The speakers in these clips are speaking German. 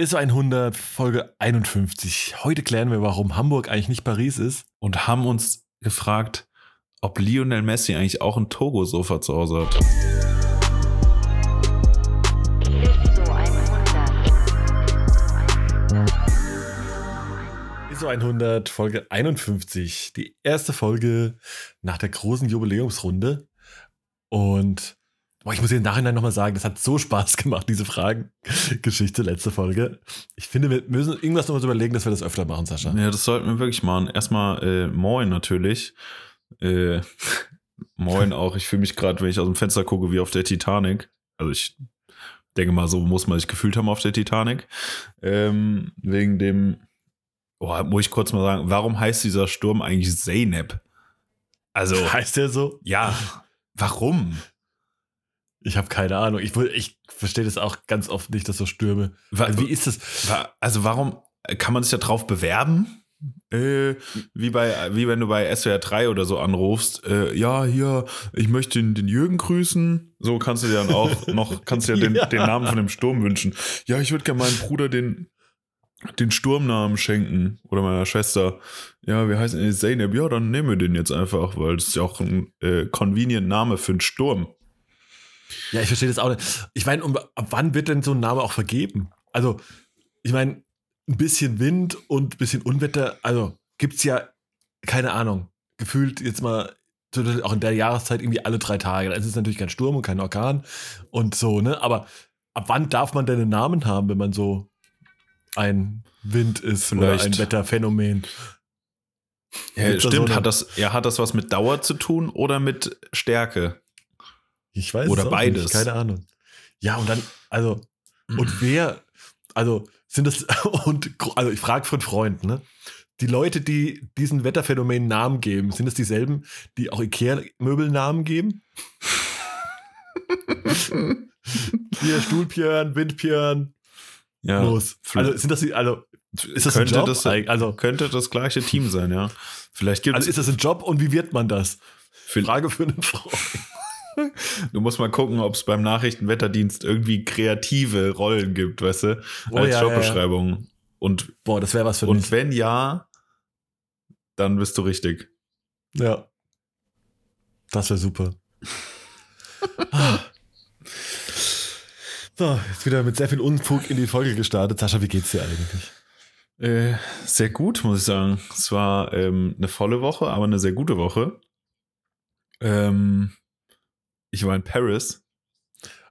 Ist 100, Folge 51. Heute klären wir, warum Hamburg eigentlich nicht Paris ist. Und haben uns gefragt, ob Lionel Messi eigentlich auch ein Togo-Sofa zu Hause hat. ISO 100, Folge 51. Die erste Folge nach der großen Jubiläumsrunde. Und boah, ich muss dir im Nachhinein nochmal sagen, das hat so Spaß gemacht, diese Fragengeschichte, letzte Folge. Ich finde, wir müssen irgendwas nochmal überlegen, dass wir das öfter machen, Sascha. Ja, das sollten wir wirklich machen. Erstmal äh, moin natürlich. Äh, moin auch. Ich fühle mich gerade, wenn ich aus dem Fenster gucke, wie auf der Titanic. Also ich denke mal, so muss man sich gefühlt haben auf der Titanic. Ähm, wegen dem Oh, muss ich kurz mal sagen, warum heißt dieser Sturm eigentlich Zeynep? Also. Heißt der so? Ja. Warum? Ich habe keine Ahnung. Ich, ich verstehe das auch ganz oft nicht, dass so Stürme. Also, wie ist das? Also, warum kann man sich da drauf bewerben? Äh, wie, bei, wie wenn du bei SWR 3 oder so anrufst, äh, ja, hier, ich möchte den, den, Jürgen grüßen. So kannst du dir dann auch noch, kannst du dir den, ja. den Namen von dem Sturm wünschen. Ja, ich würde gerne meinem Bruder den, den Sturmnamen schenken oder meiner Schwester. Ja, wir heißen Zeynep. Ja, dann nehmen wir den jetzt einfach, weil das ist ja auch ein äh, convenient Name für einen Sturm. Ja, ich verstehe das auch nicht. Ich meine, um, ab wann wird denn so ein Name auch vergeben? Also, ich meine, ein bisschen Wind und ein bisschen Unwetter, also gibt es ja, keine Ahnung, gefühlt jetzt mal auch in der Jahreszeit irgendwie alle drei Tage. Dann ist es natürlich kein Sturm und kein Orkan und so, ne? Aber ab wann darf man denn einen Namen haben, wenn man so ein Wind ist Vielleicht. oder ein Wetterphänomen. Ja, stimmt, so hat das, ja, hat das was mit Dauer zu tun oder mit Stärke? Ich weiß Oder beides. Nicht, keine Ahnung. Ja, und dann, also, und wer, also, sind das, und, also, ich frage von Freunden, ne? Die Leute, die diesen Wetterphänomen Namen geben, sind es dieselben, die auch Ikea-Möbel Namen geben? Hier Stuhlpjörn, Windpjörn, ja, los. Also sind das die, also ist das könnte ein Job? Das, also könnte das gleiche Team sein, ja. Vielleicht gibt's also ist das ein Job und wie wird man das? Frage für eine Frau. Du musst mal gucken, ob es beim Nachrichtenwetterdienst irgendwie kreative Rollen gibt, weißt du, oh, als ja, Jobbeschreibung. Ja, ja. Und boah, das wäre was für und mich. Und wenn ja, dann bist du richtig. Ja. Das wäre super. So, jetzt wieder mit sehr viel Unfug in die Folge gestartet. Sascha, wie geht's dir eigentlich? Äh, sehr gut, muss ich sagen. Es war ähm, eine volle Woche, aber eine sehr gute Woche. Ähm, ich war in Paris.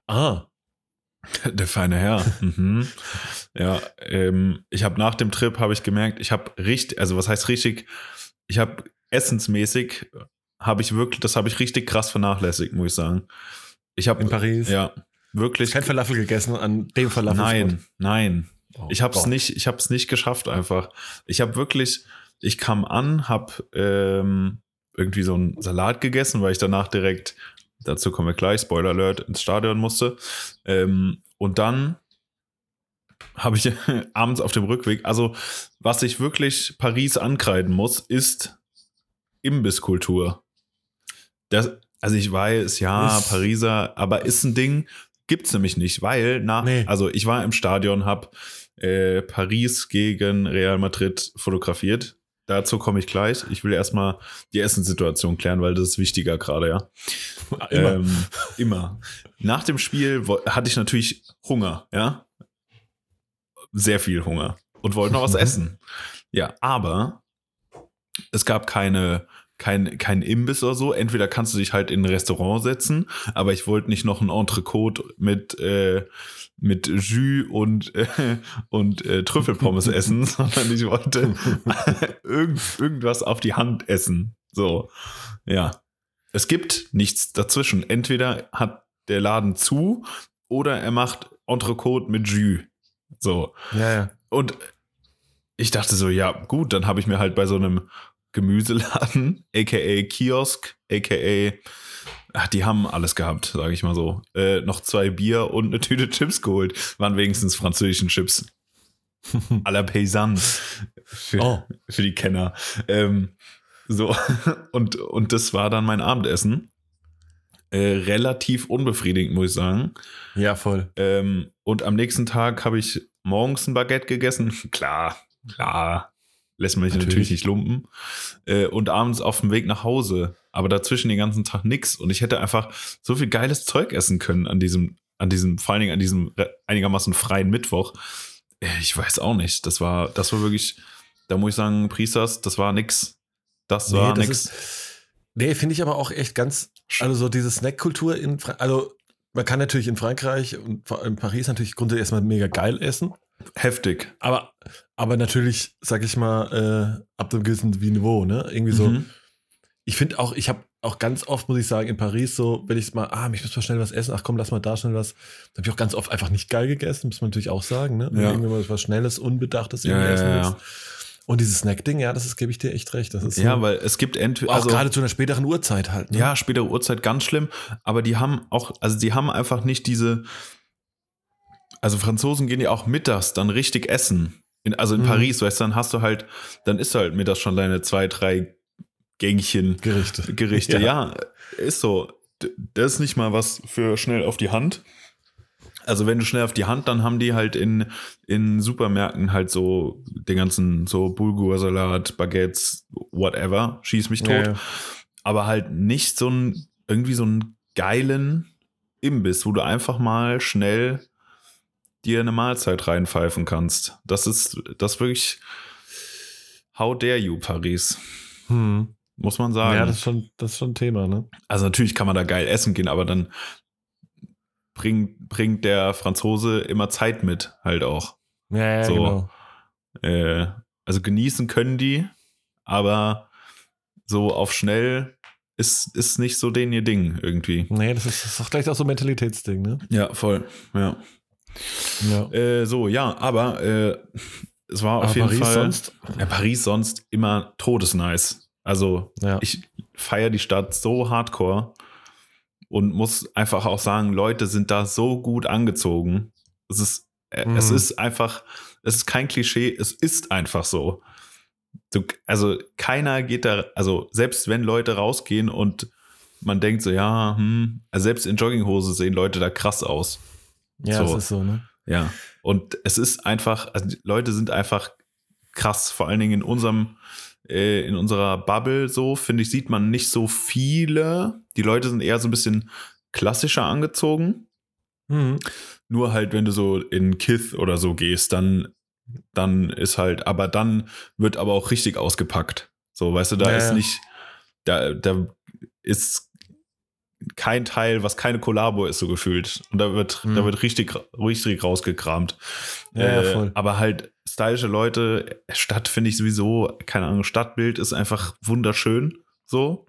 Ah. Der feine Herr. mhm. Ja, ähm, ich habe nach dem Trip habe ich gemerkt, ich habe richtig, also was heißt richtig, ich habe essensmäßig habe ich wirklich, das habe ich richtig krass vernachlässigt, muss ich sagen. Ich habe in Paris. Ja, Wirklich. Kein Falafel gegessen an dem Falafel. Nein, nein. Oh, ich habe es nicht, ich habe es nicht geschafft einfach. Ich habe wirklich, ich kam an, habe ähm, irgendwie so einen Salat gegessen, weil ich danach direkt, dazu kommen wir gleich, Spoiler Alert, ins Stadion musste. Ähm, und dann habe ich abends auf dem Rückweg, also was ich wirklich Paris ankreiden muss, ist Imbisskultur. Das, also ich weiß, ja, Pariser, aber ist ein Ding, Gibt's nämlich nicht, weil nach, nee. also ich war im Stadion, hab äh, Paris gegen Real Madrid fotografiert. Dazu komme ich gleich. Ich will erstmal die Essenssituation klären, weil das ist wichtiger gerade, ja. Immer. Ähm, immer. Nach dem Spiel hatte ich natürlich Hunger, ja. Sehr viel Hunger und wollte noch was mhm. essen. Ja, aber es gab keine kein, kein Imbiss oder so. Entweder kannst du dich halt in ein Restaurant setzen, aber ich wollte nicht noch ein Entrecote mit, äh, mit Jus und, äh, und äh, Trüffelpommes essen, sondern ich wollte irgend, irgendwas auf die Hand essen. So, ja. Es gibt nichts dazwischen. Entweder hat der Laden zu oder er macht Entrecote mit Jus. So. Ja, ja. Und ich dachte so, ja, gut, dann habe ich mir halt bei so einem Gemüseladen, aka Kiosk, aka, ach, die haben alles gehabt, sage ich mal so. Äh, noch zwei Bier und eine Tüte Chips geholt. Waren wenigstens französischen Chips. à la Paysanne. Für, oh. für die Kenner. Ähm, so, und, und das war dann mein Abendessen. Äh, relativ unbefriedigend, muss ich sagen. Ja, voll. Ähm, und am nächsten Tag habe ich morgens ein Baguette gegessen. Klar, klar. Lässt man sich natürlich, natürlich nicht lumpen. Äh, und abends auf dem Weg nach Hause. Aber dazwischen den ganzen Tag nichts. Und ich hätte einfach so viel geiles Zeug essen können an diesem, an diesem, vor allen Dingen an diesem einigermaßen freien Mittwoch. Äh, ich weiß auch nicht. Das war, das war wirklich, da muss ich sagen, Priesters, das war nix. Das war nee, das nix. Ist, nee, finde ich aber auch echt ganz, also so diese Snackkultur in, also man kann natürlich in Frankreich und in Paris natürlich grundsätzlich erstmal mega geil essen. Heftig. Aber, aber natürlich, sag ich mal, äh, ab einem gewissen Niveau, ne? Irgendwie so. Mhm. Ich finde auch, ich habe auch ganz oft, muss ich sagen, in Paris so, wenn ich mal, ah, ich muss mal schnell was essen, ach komm, lass mal da schnell was. Da habe ich auch ganz oft einfach nicht geil gegessen, muss man natürlich auch sagen, ne? Wenn ja. irgendwie mal was Schnelles, Unbedachtes irgendwie ja, essen ja, ja. Und dieses Snack-Ding, ja, das ist, gebe ich dir echt recht. Das ist ja, so, weil es gibt entweder. Also, auch gerade zu einer späteren Uhrzeit halt. Ne? Ja, spätere Uhrzeit ganz schlimm. Aber die haben auch, also die haben einfach nicht diese. Also Franzosen gehen ja auch mittags dann richtig essen. In, also in mhm. Paris, weißt du, dann hast du halt, dann isst du halt mittags schon deine zwei, drei Gängchen. Gerichte. Gerichte, ja. ja, ist so. Das ist nicht mal was für schnell auf die Hand. Also wenn du schnell auf die Hand, dann haben die halt in, in Supermärkten halt so den ganzen so Bulgursalat, Baguettes, whatever, schieß mich tot. Ja, ja. Aber halt nicht so ein, irgendwie so einen geilen Imbiss, wo du einfach mal schnell dir eine Mahlzeit reinpfeifen kannst. Das ist, das wirklich, how dare you, Paris. Hm. Muss man sagen. Ja, das ist schon, das ist schon ein Thema, ne? Also natürlich kann man da geil essen gehen, aber dann bringt, bringt der Franzose immer Zeit mit, halt auch. Ja, ja so, genau. Äh, also genießen können die, aber so auf schnell ist, ist nicht so den ihr Ding irgendwie. Nee, das ist, das ist auch gleich auch so ein Mentalitätsding, ne? Ja, voll. Ja. ja. Äh, so, ja, aber äh, es war aber auf jeden Paris Fall. Sonst? Ja, Paris sonst immer todesnice. Also ja. ich feiere die Stadt so hardcore und muss einfach auch sagen, Leute sind da so gut angezogen. Es ist, mhm. es ist einfach, es ist kein Klischee, es ist einfach so. Du, also keiner geht da, also selbst wenn Leute rausgehen und man denkt so, ja, hm, also selbst in Jogginghose sehen Leute da krass aus. Ja, so. das ist so, ne? Ja. Und es ist einfach, also Leute sind einfach krass, vor allen Dingen in unserem äh, in unserer Bubble so, finde ich, sieht man nicht so viele. Die Leute sind eher so ein bisschen klassischer angezogen. Mhm. Nur halt, wenn du so in Kith oder so gehst, dann, dann ist halt, aber dann wird aber auch richtig ausgepackt. So, weißt du, da ja, ist nicht, da, da ist kein Teil, was keine Kollabo ist, so gefühlt. Und da wird, mhm. da wird richtig, richtig rausgekramt. Ja, äh, ja, aber halt stylische Leute, Stadt finde ich sowieso, keine Ahnung, Stadtbild ist einfach wunderschön. So.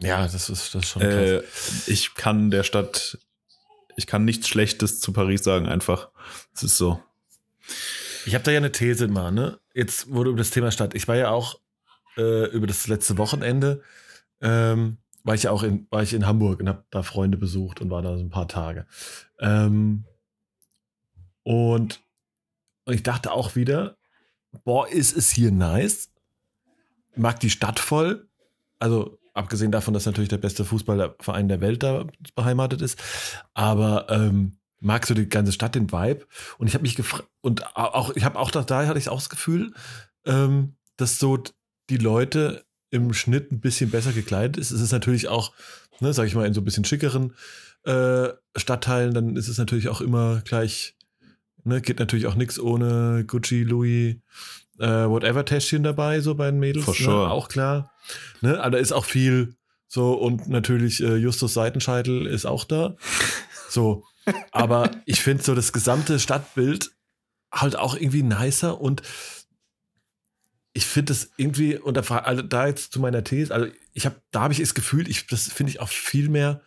Ja, das ist, das ist schon äh, ich kann der Stadt, ich kann nichts Schlechtes zu Paris sagen, einfach. Es ist so. Ich habe da ja eine These mal, ne? Jetzt wurde über das Thema Stadt. Ich war ja auch äh, über das letzte Wochenende, ähm, war ich ja auch in, war ich in Hamburg und habe da Freunde besucht und war da so ein paar Tage. Ähm, und und ich dachte auch wieder, boah, ist es hier nice. Mag die Stadt voll. Also abgesehen davon, dass natürlich der beste Fußballverein der Welt da beheimatet ist. Aber ähm, magst du die ganze Stadt, den Vibe? Und ich habe mich gefragt, und auch, ich habe auch da, da hatte ich auch das Gefühl, ähm, dass so die Leute im Schnitt ein bisschen besser gekleidet ist. Es ist natürlich auch, ne, sag ich mal, in so ein bisschen schickeren äh, Stadtteilen, dann ist es natürlich auch immer gleich Ne, geht natürlich auch nichts ohne Gucci, Louis, äh, whatever Täschchen dabei, so bei den Mädels. For ne, sure. Auch klar. Ne, aber da ist auch viel so und natürlich äh, Justus Seitenscheitel ist auch da. So. Aber ich finde so das gesamte Stadtbild halt auch irgendwie nicer und ich finde das irgendwie, und da, also da jetzt zu meiner These, also ich habe, da habe ich es gefühlt, ich, das finde ich auch viel mehr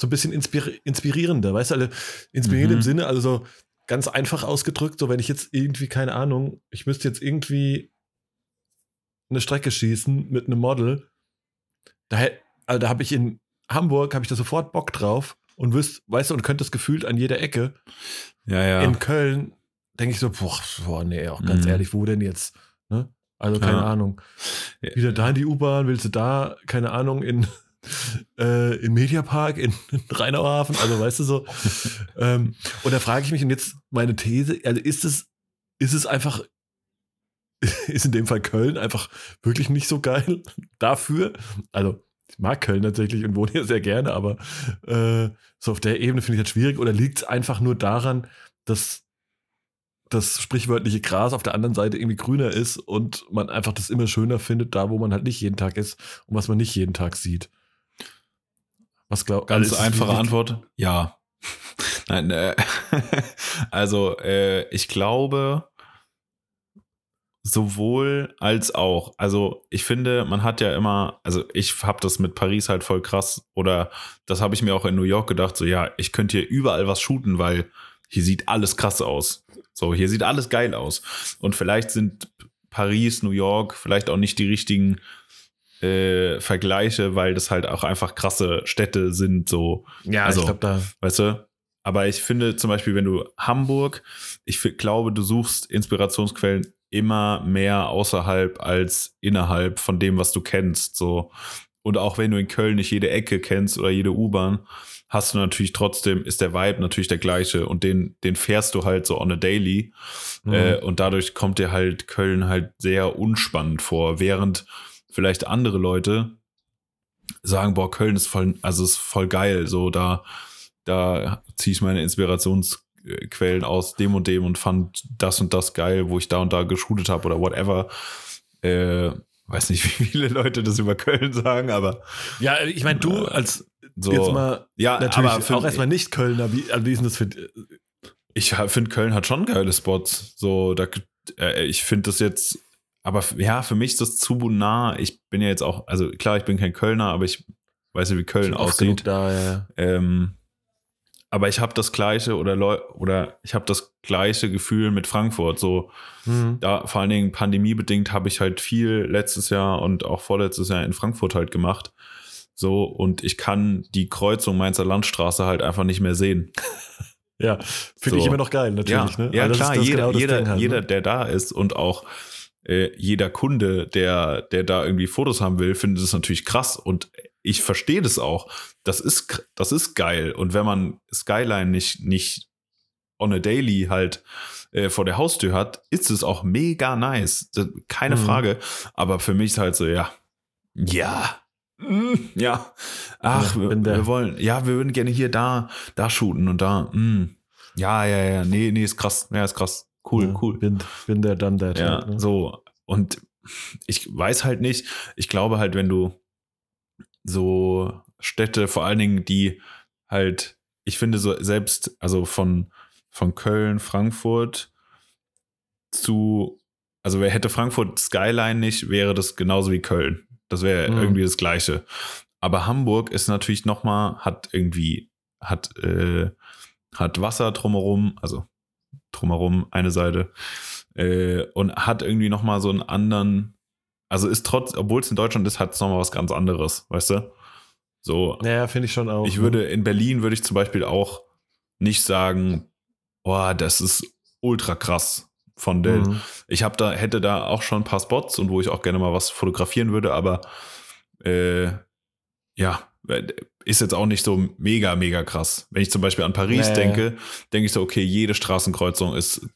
so ein bisschen inspiri inspirierender, weißt du, also inspirierend mhm. im Sinne, also so, ganz einfach ausgedrückt, so wenn ich jetzt irgendwie, keine Ahnung, ich müsste jetzt irgendwie eine Strecke schießen mit einem Model, da, also da habe ich in Hamburg, habe ich da sofort Bock drauf und wüsst, weißt du, und könnte das gefühlt an jeder Ecke. Ja, ja. In Köln denke ich so, boah, boah, nee, auch ganz mhm. ehrlich, wo denn jetzt? Ne? Also keine ja. Ahnung. Wieder da in die U-Bahn, willst du da, keine Ahnung, in äh, im Mediapark in, in Rheinauhafen, also weißt du so. ähm, und da frage ich mich, und jetzt meine These, also ist es, ist es einfach, ist in dem Fall Köln einfach wirklich nicht so geil dafür? Also, ich mag Köln tatsächlich und wohne hier sehr gerne, aber äh, so auf der Ebene finde ich das schwierig. Oder liegt es einfach nur daran, dass das sprichwörtliche Gras auf der anderen Seite irgendwie grüner ist und man einfach das immer schöner findet, da wo man halt nicht jeden Tag ist und was man nicht jeden Tag sieht. Was glaubst? Ganz einfache Antwort, ja. Nein, äh, also äh, ich glaube sowohl als auch. Also ich finde, man hat ja immer, also ich habe das mit Paris halt voll krass oder das habe ich mir auch in New York gedacht, so ja, ich könnte hier überall was shooten, weil hier sieht alles krass aus. So, hier sieht alles geil aus. Und vielleicht sind Paris, New York vielleicht auch nicht die richtigen äh, Vergleiche, weil das halt auch einfach krasse Städte sind. So, ja, also, ich glaube da. Weißt du? Aber ich finde zum Beispiel, wenn du Hamburg, ich glaube, du suchst Inspirationsquellen immer mehr außerhalb als innerhalb von dem, was du kennst. So. Und auch wenn du in Köln nicht jede Ecke kennst oder jede U-Bahn, hast du natürlich trotzdem, ist der Vibe natürlich der gleiche und den, den fährst du halt so on a daily. Mhm. Äh, und dadurch kommt dir halt Köln halt sehr unspannend vor, während vielleicht andere Leute sagen, boah, Köln ist voll, also ist voll geil, so da, da ziehe ich meine Inspirationsquellen aus dem und dem und fand das und das geil, wo ich da und da geshootet habe oder whatever. Äh, weiß nicht, wie viele Leute das über Köln sagen, aber. Ja, ich meine, du äh, als so, jetzt mal ja, natürlich aber auch erstmal nicht Kölner, wie, wie ist das für. Ich finde, Köln hat schon geile Spots. So, da, äh, ich finde das jetzt, aber ja, für mich ist das zu nah. Ich bin ja jetzt auch, also klar, ich bin kein Kölner, aber ich weiß ja, wie Köln aussieht. Da, ja. ähm, aber ich habe das gleiche oder oder ich habe das gleiche Gefühl mit Frankfurt. So, mhm. da vor allen Dingen pandemiebedingt habe ich halt viel letztes Jahr und auch vorletztes Jahr in Frankfurt halt gemacht. So, und ich kann die Kreuzung Mainzer Landstraße halt einfach nicht mehr sehen. ja, finde so. ich immer noch geil, natürlich. Ja, ne? ja klar, jeder, genau jeder, halt, jeder, ne? der da ist und auch äh, jeder Kunde, der, der da irgendwie Fotos haben will, findet es natürlich krass und ich verstehe das auch. Das ist, das ist geil. Und wenn man Skyline nicht, nicht on a daily halt äh, vor der Haustür hat, ist es auch mega nice. Keine mhm. Frage. Aber für mich ist halt so, ja, ja, ja. Ach, ja, wir, wir, wollen, ja, wir würden gerne hier, da, da shooten und da. Mm. Ja, ja, ja, nee, nee, ist krass. Ja, ist krass. Cool, ja, cool. Bin, bin der dann der. Ja, halt, ne? so. Und ich weiß halt nicht, ich glaube halt, wenn du so Städte, vor allen Dingen, die halt, ich finde so selbst, also von, von Köln, Frankfurt zu, also wer hätte Frankfurt Skyline nicht, wäre das genauso wie Köln. Das wäre mhm. irgendwie das Gleiche. Aber Hamburg ist natürlich nochmal, hat irgendwie, hat, äh, hat Wasser drumherum, also drumherum eine Seite, äh, und hat irgendwie nochmal so einen anderen, also ist trotz, obwohl es in Deutschland ist, hat es nochmal was ganz anderes, weißt du? So. Ja, finde ich schon auch. Ich ne? würde, in Berlin würde ich zum Beispiel auch nicht sagen, boah, das ist ultra krass von Dell. Mhm. Ich habe da, hätte da auch schon ein paar Spots und wo ich auch gerne mal was fotografieren würde, aber äh, ja, ist jetzt auch nicht so mega, mega krass. Wenn ich zum Beispiel an Paris nee. denke, denke ich so, okay, jede Straßenkreuzung ist,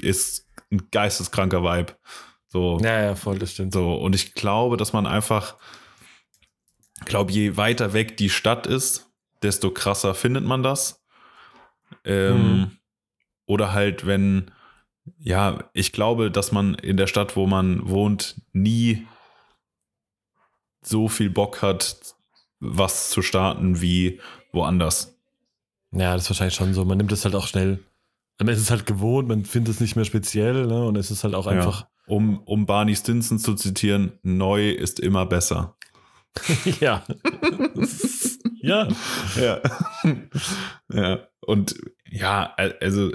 ist ein geisteskranker Vibe. So, ja, ja, voll, das stimmt. So, und ich glaube, dass man einfach, glaube, je weiter weg die Stadt ist, desto krasser findet man das. Ähm, mhm. Oder halt, wenn, ja, ich glaube, dass man in der Stadt, wo man wohnt, nie so viel Bock hat, was zu starten wie woanders. Ja, das ist wahrscheinlich schon so. Man nimmt es halt auch schnell. Man ist es halt gewohnt, man findet es nicht mehr speziell, ne? Und es ist halt auch einfach. Ja. Um, um Barney Stinson zu zitieren, neu ist immer besser. ja. ja. Ja. ja. Und ja, also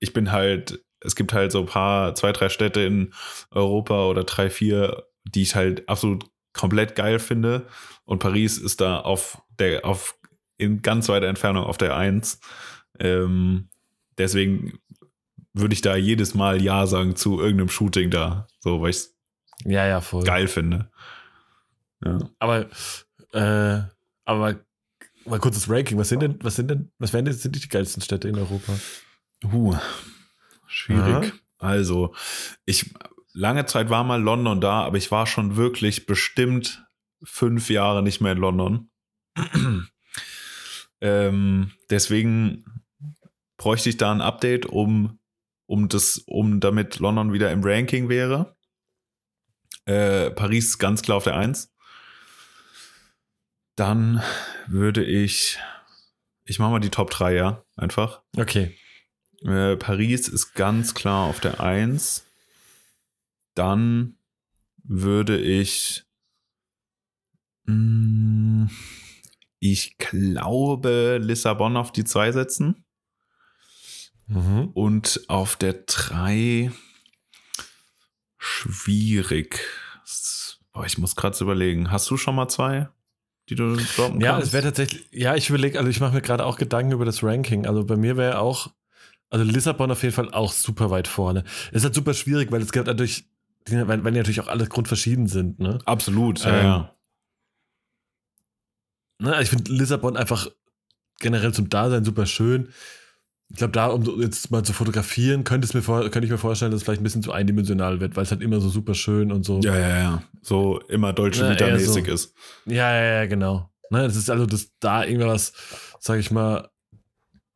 ich bin halt es gibt halt so ein paar, zwei, drei Städte in Europa oder drei, vier, die ich halt absolut komplett geil finde. Und Paris ist da auf der, auf in ganz weiter Entfernung auf der Eins. Ähm, deswegen würde ich da jedes Mal Ja sagen zu irgendeinem Shooting da. So, weil ich es ja, ja, voll. geil finde. Ja. Aber Äh, aber mal kurzes Ranking. Was sind denn, was sind denn, was wären denn, sind die geilsten Städte in Europa? Uh, schwierig. Ja. Also, ich, lange Zeit war mal London da, aber ich war schon wirklich bestimmt fünf Jahre nicht mehr in London. ähm, deswegen bräuchte ich da ein Update, um, um das, um damit London wieder im Ranking wäre. Äh, Paris ganz klar auf der Eins. Dann würde ich, ich mache mal die Top 3, ja, einfach. Okay. Äh, Paris ist ganz klar auf der Eins. Dann würde ich, mh, mm, ich glaube, Lissabon auf die 2 setzen. Mhm. Und auf der 3 schwierig. Boah, ich muss gerade überlegen. Hast du schon mal zwei, die du droppen Ja, kannst? es wäre tatsächlich, ja, ich überlege, also ich mache mir gerade auch Gedanken über das Ranking. Also bei mir wäre auch, also Lissabon auf jeden Fall auch super weit vorne. Es ist halt super schwierig, weil es gibt natürlich, weil, weil die natürlich auch alle grundverschieden sind, ne? Absolut, ja, ähm, ja. Ne, ich finde Lissabon einfach generell zum Dasein super schön. Ich glaube, da, um jetzt mal zu fotografieren, könnte, es mir vor, könnte ich mir vorstellen, dass es vielleicht ein bisschen zu eindimensional wird, weil es halt immer so super schön und so. Ja, ja, ja. So immer Dolce Vita-mäßig so. ist. Ja, ja, ja, genau. Ne, das ist also, dass da irgendwas, sag ich mal,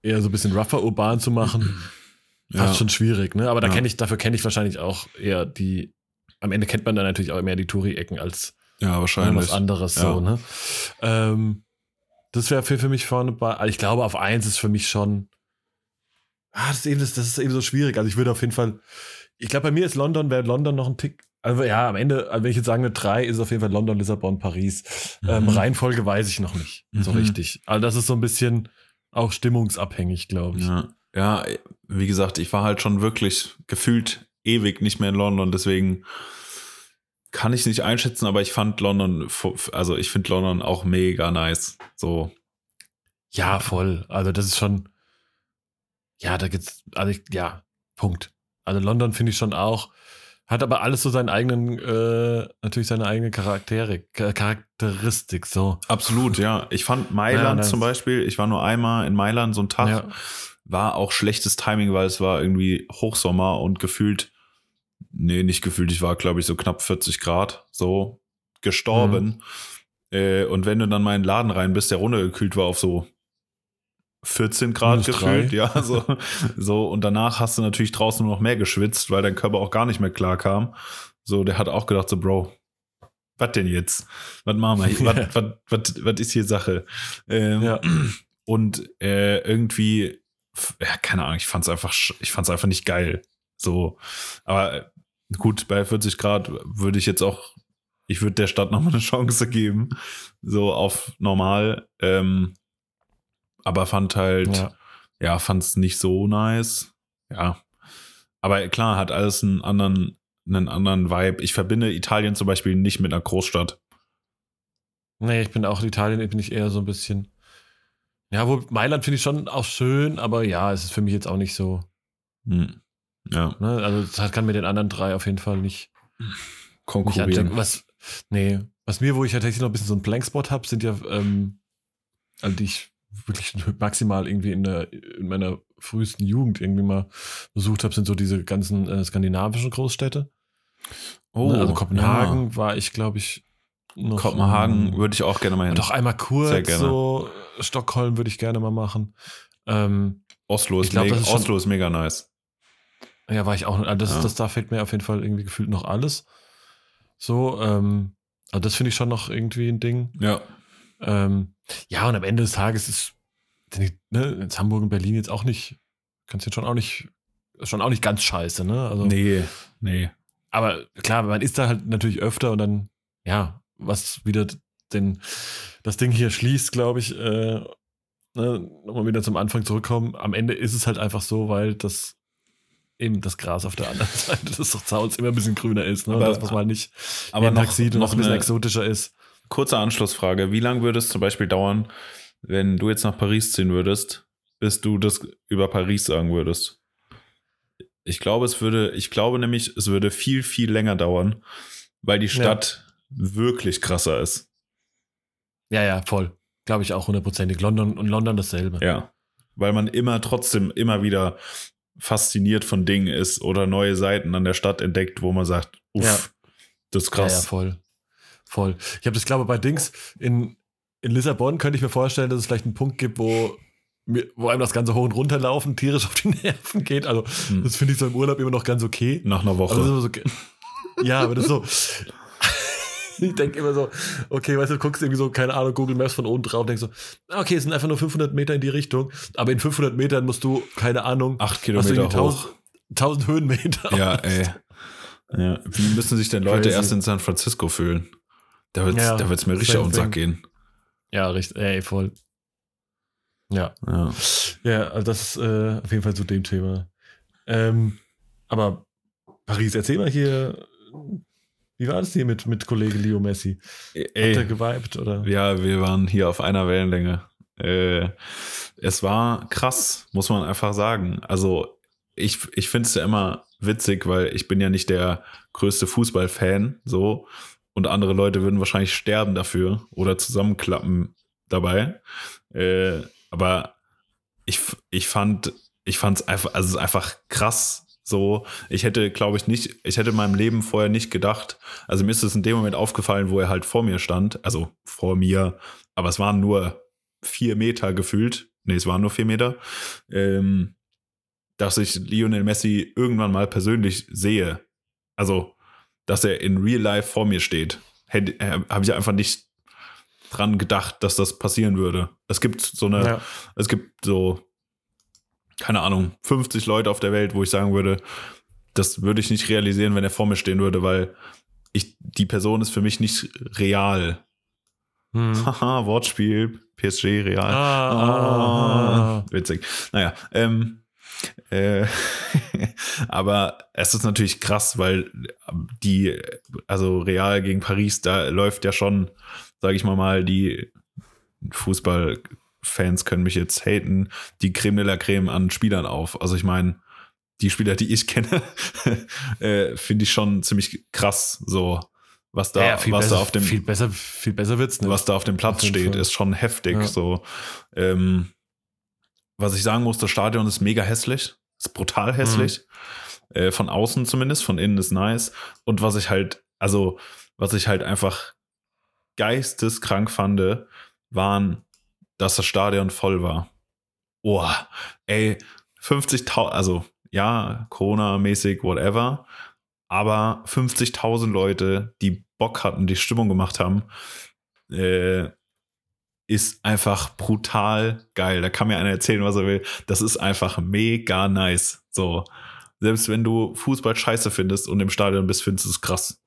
eher so ein bisschen rougher urban zu machen, ja. fast schon schwierig, ne? Aber da ja. kenne ich, dafür kenne ich wahrscheinlich auch eher die, am Ende kennt man dann natürlich auch mehr die Touri-Ecken als ja, wahrscheinlich. was anderes ja. so, ne? Ähm, das wäre für, für mich vorne bei, also ich glaube, auf eins ist für mich schon Ah, das ist, eben, das, das ist eben so schwierig. Also ich würde auf jeden Fall, ich glaube, bei mir ist London, wäre London noch ein Tick. Also ja, am Ende, also wenn ich jetzt sagen würde, drei, ist auf jeden Fall London, Lissabon, Paris. Ähm, mhm. Ähm, Reihenfolge weiß ich noch nicht mhm. so richtig. Also das ist so ein bisschen auch stimmungsabhängig, glaube ich. Ja. ja, wie gesagt, ich war halt schon wirklich gefühlt ewig nicht mehr in London, deswegen kann ich nicht einschätzen, aber ich fand London, also ich finde London auch mega nice. So. Ja, voll. Also das ist schon, ja, da gibt's, also ich, ja, Punkt. Also London finde ich schon auch, hat aber alles so seinen eigenen, äh, natürlich seine eigene Charaktere, Charakteristik, so. Absolut, ja. Ich fand Mailand ja, zum Beispiel, ich war nur einmal in Mailand so ein Tag, ja. war auch schlechtes Timing, weil es war irgendwie Hochsommer und gefühlt, nee, nicht gefühlt, ich war glaube ich so knapp 40 Grad, so gestorben. Mhm. Äh, und wenn du dann mal in den Laden rein bist, der runtergekühlt war auf so 14 Grad gefühlt, ja, so, so. Und danach hast du natürlich draußen noch mehr geschwitzt, weil dein Körper auch gar nicht mehr klar kam. So, der hat auch gedacht, so, Bro, was denn jetzt? Was machen wir? Was, was, was, was ist hier Sache? Ähm, ja. Und äh, irgendwie, ja, keine Ahnung, ich fand's einfach, ich fand's einfach nicht geil. So, aber gut, bei 40 Grad würde ich jetzt auch, ich würde der Stadt nochmal eine Chance geben. So auf normal. Ähm, aber fand halt, ja, ja fand es nicht so nice. Ja. Aber klar, hat alles einen anderen, einen anderen Vibe. Ich verbinde Italien zum Beispiel nicht mit einer Großstadt. Nee, ich bin auch in Italien, bin ich eher so ein bisschen. Ja, wo Mailand finde ich schon auch schön, aber ja, es ist für mich jetzt auch nicht so. Hm. Ja. Ne, also, das kann mit den anderen drei auf jeden Fall nicht konkurrieren. Nicht was, nee, was mir, wo ich tatsächlich noch ein bisschen so einen Blankspot habe, sind ja, ähm, also die ich wirklich maximal irgendwie in, der, in meiner frühesten Jugend irgendwie mal besucht habe, sind so diese ganzen äh, skandinavischen Großstädte. Oh, ne, also Kopenhagen ja. war ich, glaube ich, noch. Kopenhagen würde ich auch gerne mal hin. Doch einmal kurz so Stockholm würde ich gerne mal machen. Ähm, Oslo, ist, glaub, mega, ist Oslo ist mega nice. Ja, war ich auch. Also das, ja. das, da fehlt mir auf jeden Fall irgendwie gefühlt noch alles. So, ähm, also das finde ich schon noch irgendwie ein Ding. Ja. Ähm, ja, und am Ende des Tages ist ne, in Hamburg und Berlin jetzt auch nicht, kannst jetzt schon auch nicht, schon auch nicht ganz scheiße, ne? Also, nee, nee. Aber klar, man ist da halt natürlich öfter und dann, ja, was wieder den, das Ding hier schließt, glaube ich, äh, ne, nochmal wieder zum Anfang zurückkommen. Am Ende ist es halt einfach so, weil das eben das Gras auf der anderen Seite des Zauns immer ein bisschen grüner ist, ne? Aber, das, was man nicht aber noch, sieht und noch ein bisschen exotischer ist. Kurze Anschlussfrage. Wie lange würde es zum Beispiel dauern, wenn du jetzt nach Paris ziehen würdest, bis du das über Paris sagen würdest? Ich glaube, es würde, ich glaube nämlich, es würde viel, viel länger dauern, weil die Stadt ja. wirklich krasser ist. Ja, ja, voll. Glaube ich auch hundertprozentig. London und London dasselbe. Ja. Weil man immer trotzdem immer wieder fasziniert von Dingen ist oder neue Seiten an der Stadt entdeckt, wo man sagt, uff, ja. das ist krass. Ja, ja, voll. Voll. Ich habe das, glaube bei Dings in, in Lissabon könnte ich mir vorstellen, dass es vielleicht einen Punkt gibt, wo, wo einem das Ganze hoch und runter laufen tierisch auf die Nerven geht. Also, hm. das finde ich so im Urlaub immer noch ganz okay. Nach einer Woche. Also so, ja, aber das ist so. ich denke immer so, okay, weißt du, du guckst irgendwie so, keine Ahnung, Google Maps von oben drauf denkst so, okay, es sind einfach nur 500 Meter in die Richtung, aber in 500 Metern musst du, keine Ahnung, acht Kilometer hoch. 1000 Höhenmeter. Ja, ey. Ja. Wie müssen sich denn Leute Crazy. erst in San Francisco fühlen? Da wird es ja, da wird's mir richtig auf den Sack gehen. Ja, richtig, ey, voll. Ja. Ja, ja also das ist äh, auf jeden Fall zu dem Thema. Ähm, aber Paris, erzähl mal hier, wie war das hier mit, mit Kollege Leo Messi? Ey, Hat er geweibt, oder? Ja, wir waren hier auf einer Wellenlänge. Äh, es war krass, muss man einfach sagen. Also, ich, ich finde es ja immer witzig, weil ich bin ja nicht der größte Fußballfan, so und andere Leute würden wahrscheinlich sterben dafür oder zusammenklappen dabei. Äh, aber ich, ich fand, ich fand es einfach, also einfach krass. So, ich hätte, glaube ich, nicht, ich hätte in meinem Leben vorher nicht gedacht. Also mir ist es in dem Moment aufgefallen, wo er halt vor mir stand. Also vor mir, aber es waren nur vier Meter gefühlt. Nee, es waren nur vier Meter. Ähm, dass ich Lionel Messi irgendwann mal persönlich sehe. Also dass er in Real Life vor mir steht. Äh, Habe ich einfach nicht dran gedacht, dass das passieren würde. Es gibt so eine, ja. es gibt so, keine Ahnung, 50 Leute auf der Welt, wo ich sagen würde, das würde ich nicht realisieren, wenn er vor mir stehen würde, weil ich, die Person ist für mich nicht real. Hm. Haha, Wortspiel, PSG real. Ah, ah, ah. Witzig. Naja, ähm, äh, aber es ist natürlich krass, weil die, also Real gegen Paris, da läuft ja schon, sage ich mal mal, die Fußballfans können mich jetzt haten, die Creme de la Creme an Spielern auf. Also ich meine, die Spieler, die ich kenne, äh, finde ich schon ziemlich krass, so was da, ja, was besser, da auf dem viel besser, viel besser wird's nicht. Was da auf dem Platz steht, Fall. ist schon heftig. Ja. So, ähm, was ich sagen muss, das Stadion ist mega hässlich. Ist brutal hässlich. Mhm. Äh, von außen zumindest, von innen ist nice. Und was ich halt, also, was ich halt einfach geisteskrank fand, waren, dass das Stadion voll war. Oh, ey, 50.000, also ja, Corona-mäßig, whatever. Aber 50.000 Leute, die Bock hatten, die Stimmung gemacht haben, äh, ist einfach brutal geil. Da kann mir einer erzählen, was er will. Das ist einfach mega nice. So, selbst wenn du Fußball scheiße findest und im Stadion bist, findest du es krass.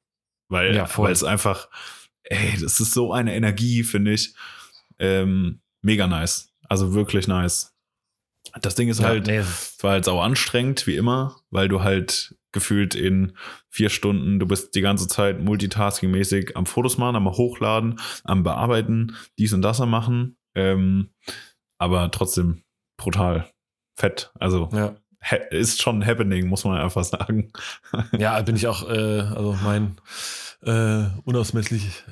Weil, ja, weil es einfach, ey, das ist so eine Energie, finde ich. Ähm, mega nice. Also wirklich nice. Das Ding ist ja, halt, nee. es war halt sau anstrengend, wie immer, weil du halt gefühlt in vier Stunden, du bist die ganze Zeit multitasking-mäßig am Fotos machen, am Hochladen, am Bearbeiten, dies und das am machen. Ähm, aber trotzdem brutal fett. Also ja. ist schon happening, muss man einfach sagen. ja, bin ich auch, äh, also mein äh, unausmesslich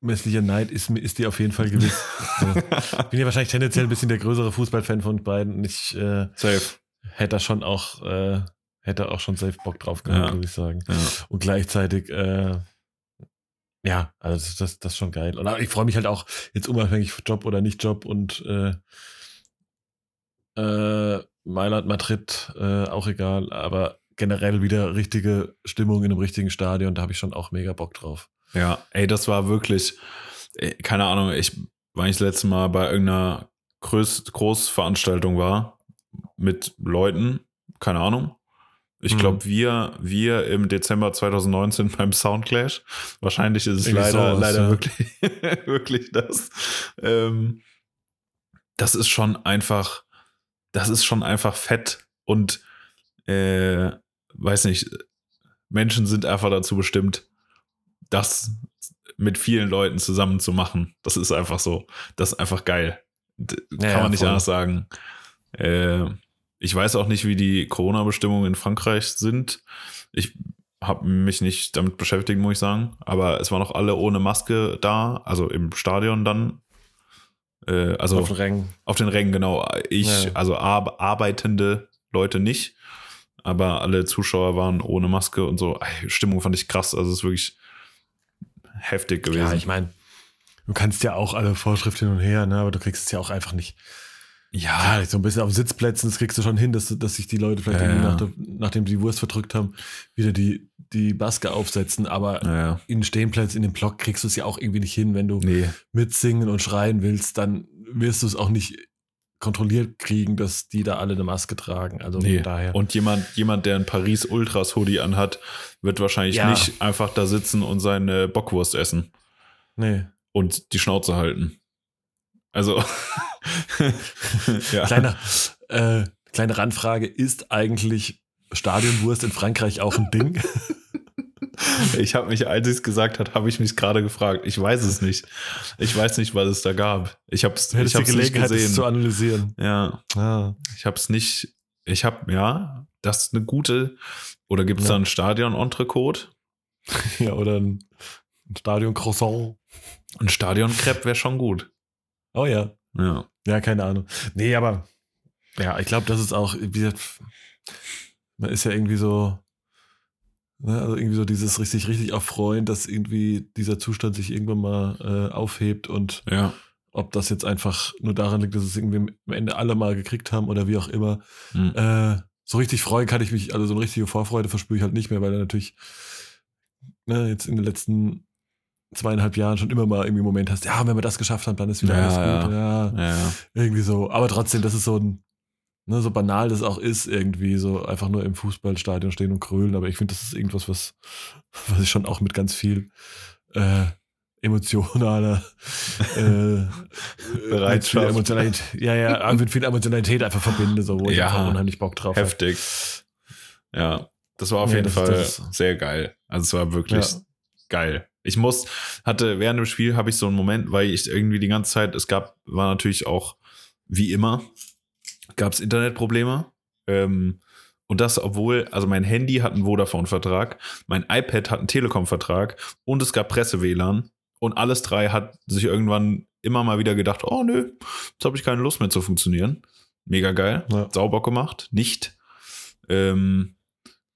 messlicher Neid ist, ist dir auf jeden Fall gewiss. also, bin ja wahrscheinlich tendenziell ein bisschen der größere Fußballfan von beiden. Ich äh, hätte da schon auch äh, hätte auch schon safe Bock drauf gehabt, ja. würde ich sagen. Ja. Und gleichzeitig, äh, ja, also das, das ist schon geil. Und ich freue mich halt auch jetzt unabhängig Job oder nicht Job und äh, äh, Mailand, Madrid, äh, auch egal, aber generell wieder richtige Stimmung in einem richtigen Stadion, da habe ich schon auch mega Bock drauf. Ja, ey, das war wirklich, keine Ahnung, ich, weil ich das letzte Mal bei irgendeiner Groß Großveranstaltung war mit Leuten, keine Ahnung, ich glaube, mhm. wir, wir im Dezember 2019 beim Soundclash. Wahrscheinlich ist es Irgendwie leider, sowas, leider ja. wirklich, wirklich das. Ähm, das ist schon einfach, das ist schon einfach fett und äh, weiß nicht, Menschen sind einfach dazu bestimmt, das mit vielen Leuten zusammen zu machen. Das ist einfach so. Das ist einfach geil. Kann ja, man nicht voll. anders sagen. Äh, ich weiß auch nicht, wie die Corona-Bestimmungen in Frankreich sind. Ich habe mich nicht damit beschäftigt, muss ich sagen. Aber es waren noch alle ohne Maske da, also im Stadion dann. Äh, also auf den Rängen. Auf den Rängen, genau. Ich, ja. also ar arbeitende Leute nicht, aber alle Zuschauer waren ohne Maske und so. Stimmung fand ich krass. Also es ist wirklich heftig gewesen. Ja, ich meine, du kannst ja auch alle Vorschriften hin und her, ne, aber du kriegst es ja auch einfach nicht ja, so ein bisschen auf Sitzplätzen, das kriegst du schon hin, dass, dass sich die Leute vielleicht ja, nach nachdem die Wurst verdrückt haben, wieder die, die Maske aufsetzen. Aber ja. in Stehenplätzen, in dem Block kriegst du es ja auch irgendwie nicht hin. Wenn du nee. mitsingen und schreien willst, dann wirst du es auch nicht kontrolliert kriegen, dass die da alle eine Maske tragen. Also nee. daher. Und jemand, jemand, der ein Paris Ultras Hoodie anhat, wird wahrscheinlich ja. nicht einfach da sitzen und seine Bockwurst essen. Nee. Und die Schnauze halten. Also. ja. Kleine, äh, kleine Randfrage: Ist eigentlich Stadionwurst in Frankreich auch ein Ding? Ich habe mich, als ich es gesagt hat, habe ich mich gerade gefragt. Ich weiß es nicht. Ich weiß nicht, was es da gab. Ich habe es nicht gesehen. Es zu analysieren. Ja. Ah. Ich habe es nicht. Ich habe ja, das ist eine gute. Oder gibt es ja. da ein Stadion-Entrecote? Ja, oder ein Stadion-Croissant. Ein Stadion-Crepe wäre schon gut. Oh ja. Ja. Ja, keine Ahnung. Nee, aber ja, ich glaube, das ist auch, wie, man ist ja irgendwie so, also irgendwie so dieses richtig, richtig erfreuen, dass irgendwie dieser Zustand sich irgendwann mal äh, aufhebt und ja. ob das jetzt einfach nur daran liegt, dass es irgendwie am Ende alle mal gekriegt haben oder wie auch immer. Mhm. Äh, so richtig freuen kann ich mich, also so eine richtige Vorfreude verspüre ich halt nicht mehr, weil er natürlich ne, jetzt in den letzten zweieinhalb Jahren schon immer mal irgendwie einen Moment hast, ja, wenn wir das geschafft haben, dann ist wieder ja, alles gut. Ja, ja, irgendwie so. Aber trotzdem, das ist so ein, ne, so banal das auch ist, irgendwie so einfach nur im Fußballstadion stehen und krölen. Aber ich finde, das ist irgendwas, was, was ich schon auch mit ganz viel äh, emotionaler äh, Bereitschaft. Emotionalität, ja, ja, mit viel Emotionalität einfach verbinde, so, wo ja, ich einfach unheimlich Bock drauf heftig. habe. Ja, das war auf jeden Fall sehr geil. Also es war wirklich geil. Ich muss, hatte während dem Spiel habe ich so einen Moment, weil ich irgendwie die ganze Zeit, es gab, war natürlich auch wie immer, gab es Internetprobleme. Ähm, und das, obwohl, also mein Handy hat einen Vodafone-Vertrag, mein iPad hat einen Telekom-Vertrag und es gab Presse-WLAN. Und alles drei hat sich irgendwann immer mal wieder gedacht, oh nö, jetzt habe ich keine Lust mehr zu funktionieren. Mega geil, ja. sauber gemacht, nicht. Ähm,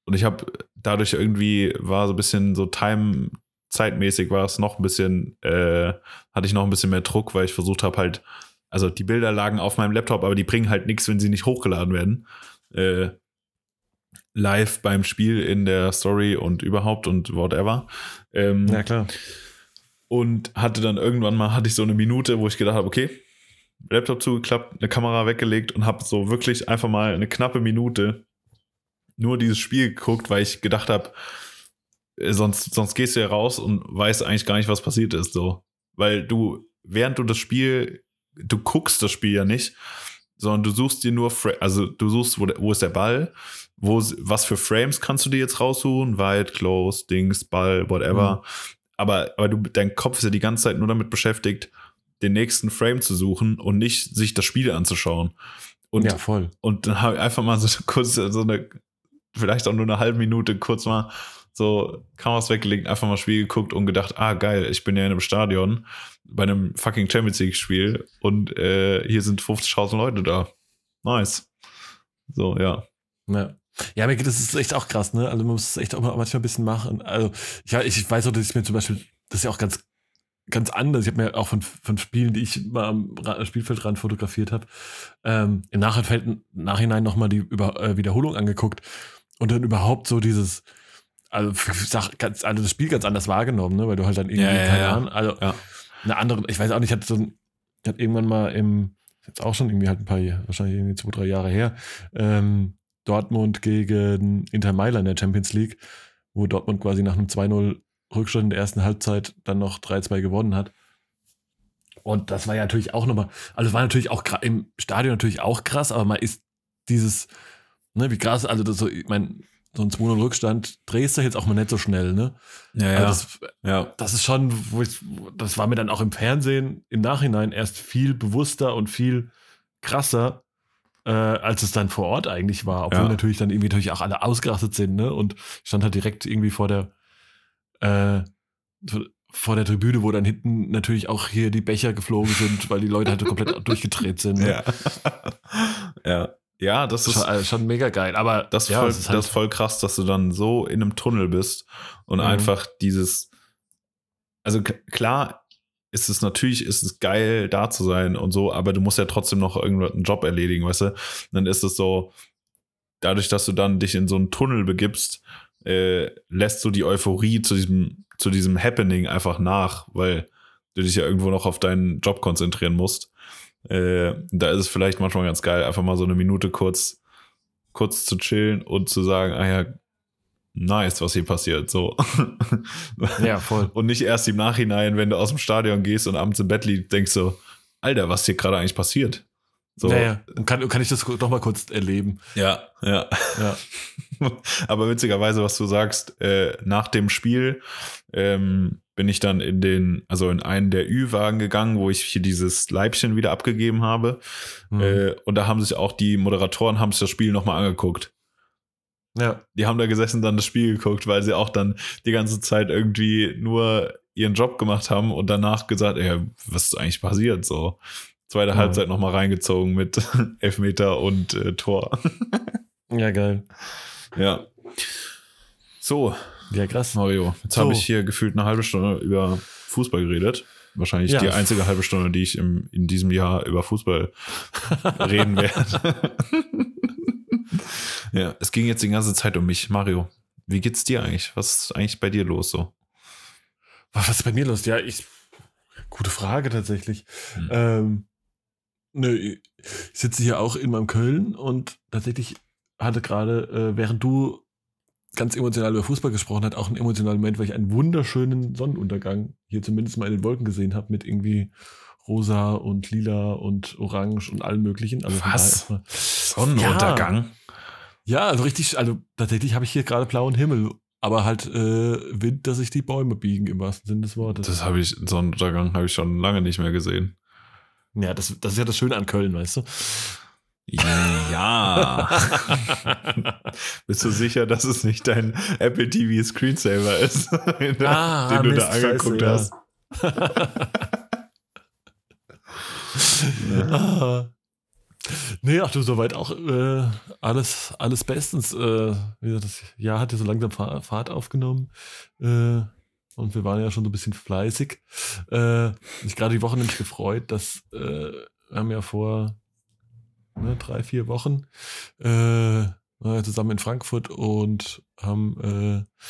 und ich habe dadurch irgendwie war so ein bisschen so Time, zeitmäßig war es noch ein bisschen, äh, hatte ich noch ein bisschen mehr Druck, weil ich versucht habe halt, also die Bilder lagen auf meinem Laptop, aber die bringen halt nichts, wenn sie nicht hochgeladen werden. Äh, live beim Spiel in der Story und überhaupt und whatever. Ähm, ja, klar. Und hatte dann irgendwann mal, hatte ich so eine Minute, wo ich gedacht habe, okay, Laptop zugeklappt, eine Kamera weggelegt und habe so wirklich einfach mal eine knappe Minute nur dieses Spiel geguckt, weil ich gedacht habe, äh, sonst, sonst gehst du ja raus und weißt eigentlich gar nicht, was passiert ist, so. Weil du, während du das Spiel, du guckst das Spiel ja nicht, sondern du suchst dir nur, also du suchst, wo, wo ist der Ball, wo, was für Frames kannst du dir jetzt raussuchen, wide, close, Dings, Ball, whatever. Mhm. Aber, aber du, dein Kopf ist ja die ganze Zeit nur damit beschäftigt, den nächsten Frame zu suchen und nicht sich das Spiel anzuschauen. Und, ja, voll. Und dann habe ich einfach mal so kurz, so eine, vielleicht auch nur eine halbe Minute kurz mal so Kameras weggelegt, einfach mal Spiel geguckt und gedacht, ah geil, ich bin ja in einem Stadion bei einem fucking Champions League Spiel und äh, hier sind 50.000 Leute da. Nice. So, ja. Ja. Ja, aber das ist echt auch krass, ne? Also man muss es echt auch manchmal ein bisschen machen. Also ich, ich weiß auch, dass ich mir zum Beispiel, das ist ja auch ganz, ganz anders. Ich habe mir auch von, von Spielen, die ich mal am Spielfeldrand fotografiert habe, ähm, im Nachhinein, Nachhinein nochmal die Über, äh, Wiederholung angeguckt und dann überhaupt so dieses, also, sag, ganz, also das Spiel ganz anders wahrgenommen, ne? weil du halt dann irgendwie, ja, keine ja, Ahnung, also ja. Eine andere, ich weiß auch nicht, ich hatte so ein, ich hatte irgendwann mal im, jetzt auch schon irgendwie halt ein paar, wahrscheinlich irgendwie zwei, drei Jahre her, ähm, Dortmund gegen Inter Mailand in der Champions League, wo Dortmund quasi nach einem 2-0 Rückstand in der ersten Halbzeit dann noch 3-2 gewonnen hat. Und das war ja natürlich auch nochmal, also es war natürlich auch im Stadion natürlich auch krass, aber man ist dieses, ne, wie krass, also das so, ich meine, so ein 2 Rückstand drehst du jetzt auch mal nicht so schnell, ne? Ja, ja. Also das, ja. das ist schon, wo ich, das war mir dann auch im Fernsehen im Nachhinein erst viel bewusster und viel krasser, äh, als es dann vor Ort eigentlich war, obwohl Ja. natürlich dann irgendwie natürlich auch alle ausgerastet sind, ne? Und ich stand halt direkt irgendwie vor der äh, vor der Tribüne, wo dann hinten natürlich auch hier die Becher geflogen sind, weil die Leute halt komplett durchgedreht sind. Ne? Ja. ja. Ja, das ist, Schon, also schon mega geil. Aber das, ist ja, voll, ist halt, das ist voll krass, dass du dann so in einem Tunnel bist und Mhm. einfach dieses. Also klar ist es natürlich, ist es geil, da zu sein und so, aber du musst ja trotzdem noch irgendeinen Job erledigen, weißt du? Und dann ist es so, dadurch, dass du dann dich in so einen Tunnel begibst, äh, lässt du die Euphorie zu diesem, zu diesem Happening einfach nach, weil du dich ja irgendwo noch auf deinen Job konzentrieren musst. Äh, da ist es vielleicht manchmal ganz geil, einfach mal so eine Minute kurz, kurz zu chillen und zu sagen, ah ja, nice, was hier passiert, so. ja, voll. Und nicht erst im Nachhinein, wenn du aus dem Stadion gehst und abends im Bett liegst, denkst so, Alter, was hier gerade eigentlich passiert? So, Ja, ja. Und kann, kann ich das noch mal kurz erleben? ja, ja. Ja. Aber witzigerweise, was du sagst, äh, nach dem Spiel ähm, bin ich dann in den, also in einen der Ü-Wagen gegangen, wo ich hier dieses Leibchen wieder abgegeben habe. Mhm. Äh, und da haben sich auch die Moderatoren haben sich das Spiel nochmal angeguckt. ja. Die haben da gesessen, dann das Spiel geguckt, weil sie auch dann die ganze Zeit irgendwie nur ihren Job gemacht haben und danach gesagt, ey, was ist eigentlich passiert? So. Zweite Ja. Halbzeit nochmal reingezogen mit Elfmeter und äh, Tor. Ja, geil. Ja. So, Ja, krass. Mario, jetzt So. habe ich hier gefühlt eine halbe Stunde über Fußball geredet. Wahrscheinlich Ja. die einzige halbe Stunde, die ich im, in diesem Jahr über Fußball reden werde. ja, es ging jetzt die ganze Zeit um mich. Mario, wie geht's dir eigentlich? Was ist eigentlich bei dir los so? Was ist bei mir los? Ja, ich. Gute Frage tatsächlich. Hm. Ähm, nö, ich sitze hier auch in meinem Köln und tatsächlich hatte gerade, äh, während du ganz emotional über Fußball gesprochen hast, auch einen emotionalen Moment, weil ich einen wunderschönen Sonnenuntergang hier zumindest mal in den Wolken gesehen habe mit irgendwie rosa und lila und orange und allem möglichen. Also Was? Sonnenuntergang? Ja, also richtig, also tatsächlich habe ich hier gerade blauen Himmel, aber halt äh, Wind, dass sich die Bäume biegen im wahrsten Sinne des Wortes. Das habe ich, Sonnenuntergang habe ich schon lange nicht mehr gesehen. ja, das, das ist ja das Schöne an Köln, weißt du? Ja. Bist du sicher, dass es nicht dein Apple TV Screensaver ist, den du Ah, da Mist, angeguckt scheiße, hast? Ah. Nee, ach du, soweit auch äh, alles, alles bestens. Äh, das Jahr hat ja so langsam Fa- Fahrt aufgenommen. Äh, und wir waren ja schon so ein bisschen fleißig. Äh, ich gerade die Woche nämlich gefreut, dass äh, wir haben ja vor ne, drei, vier Wochen äh, zusammen in Frankfurt und haben äh,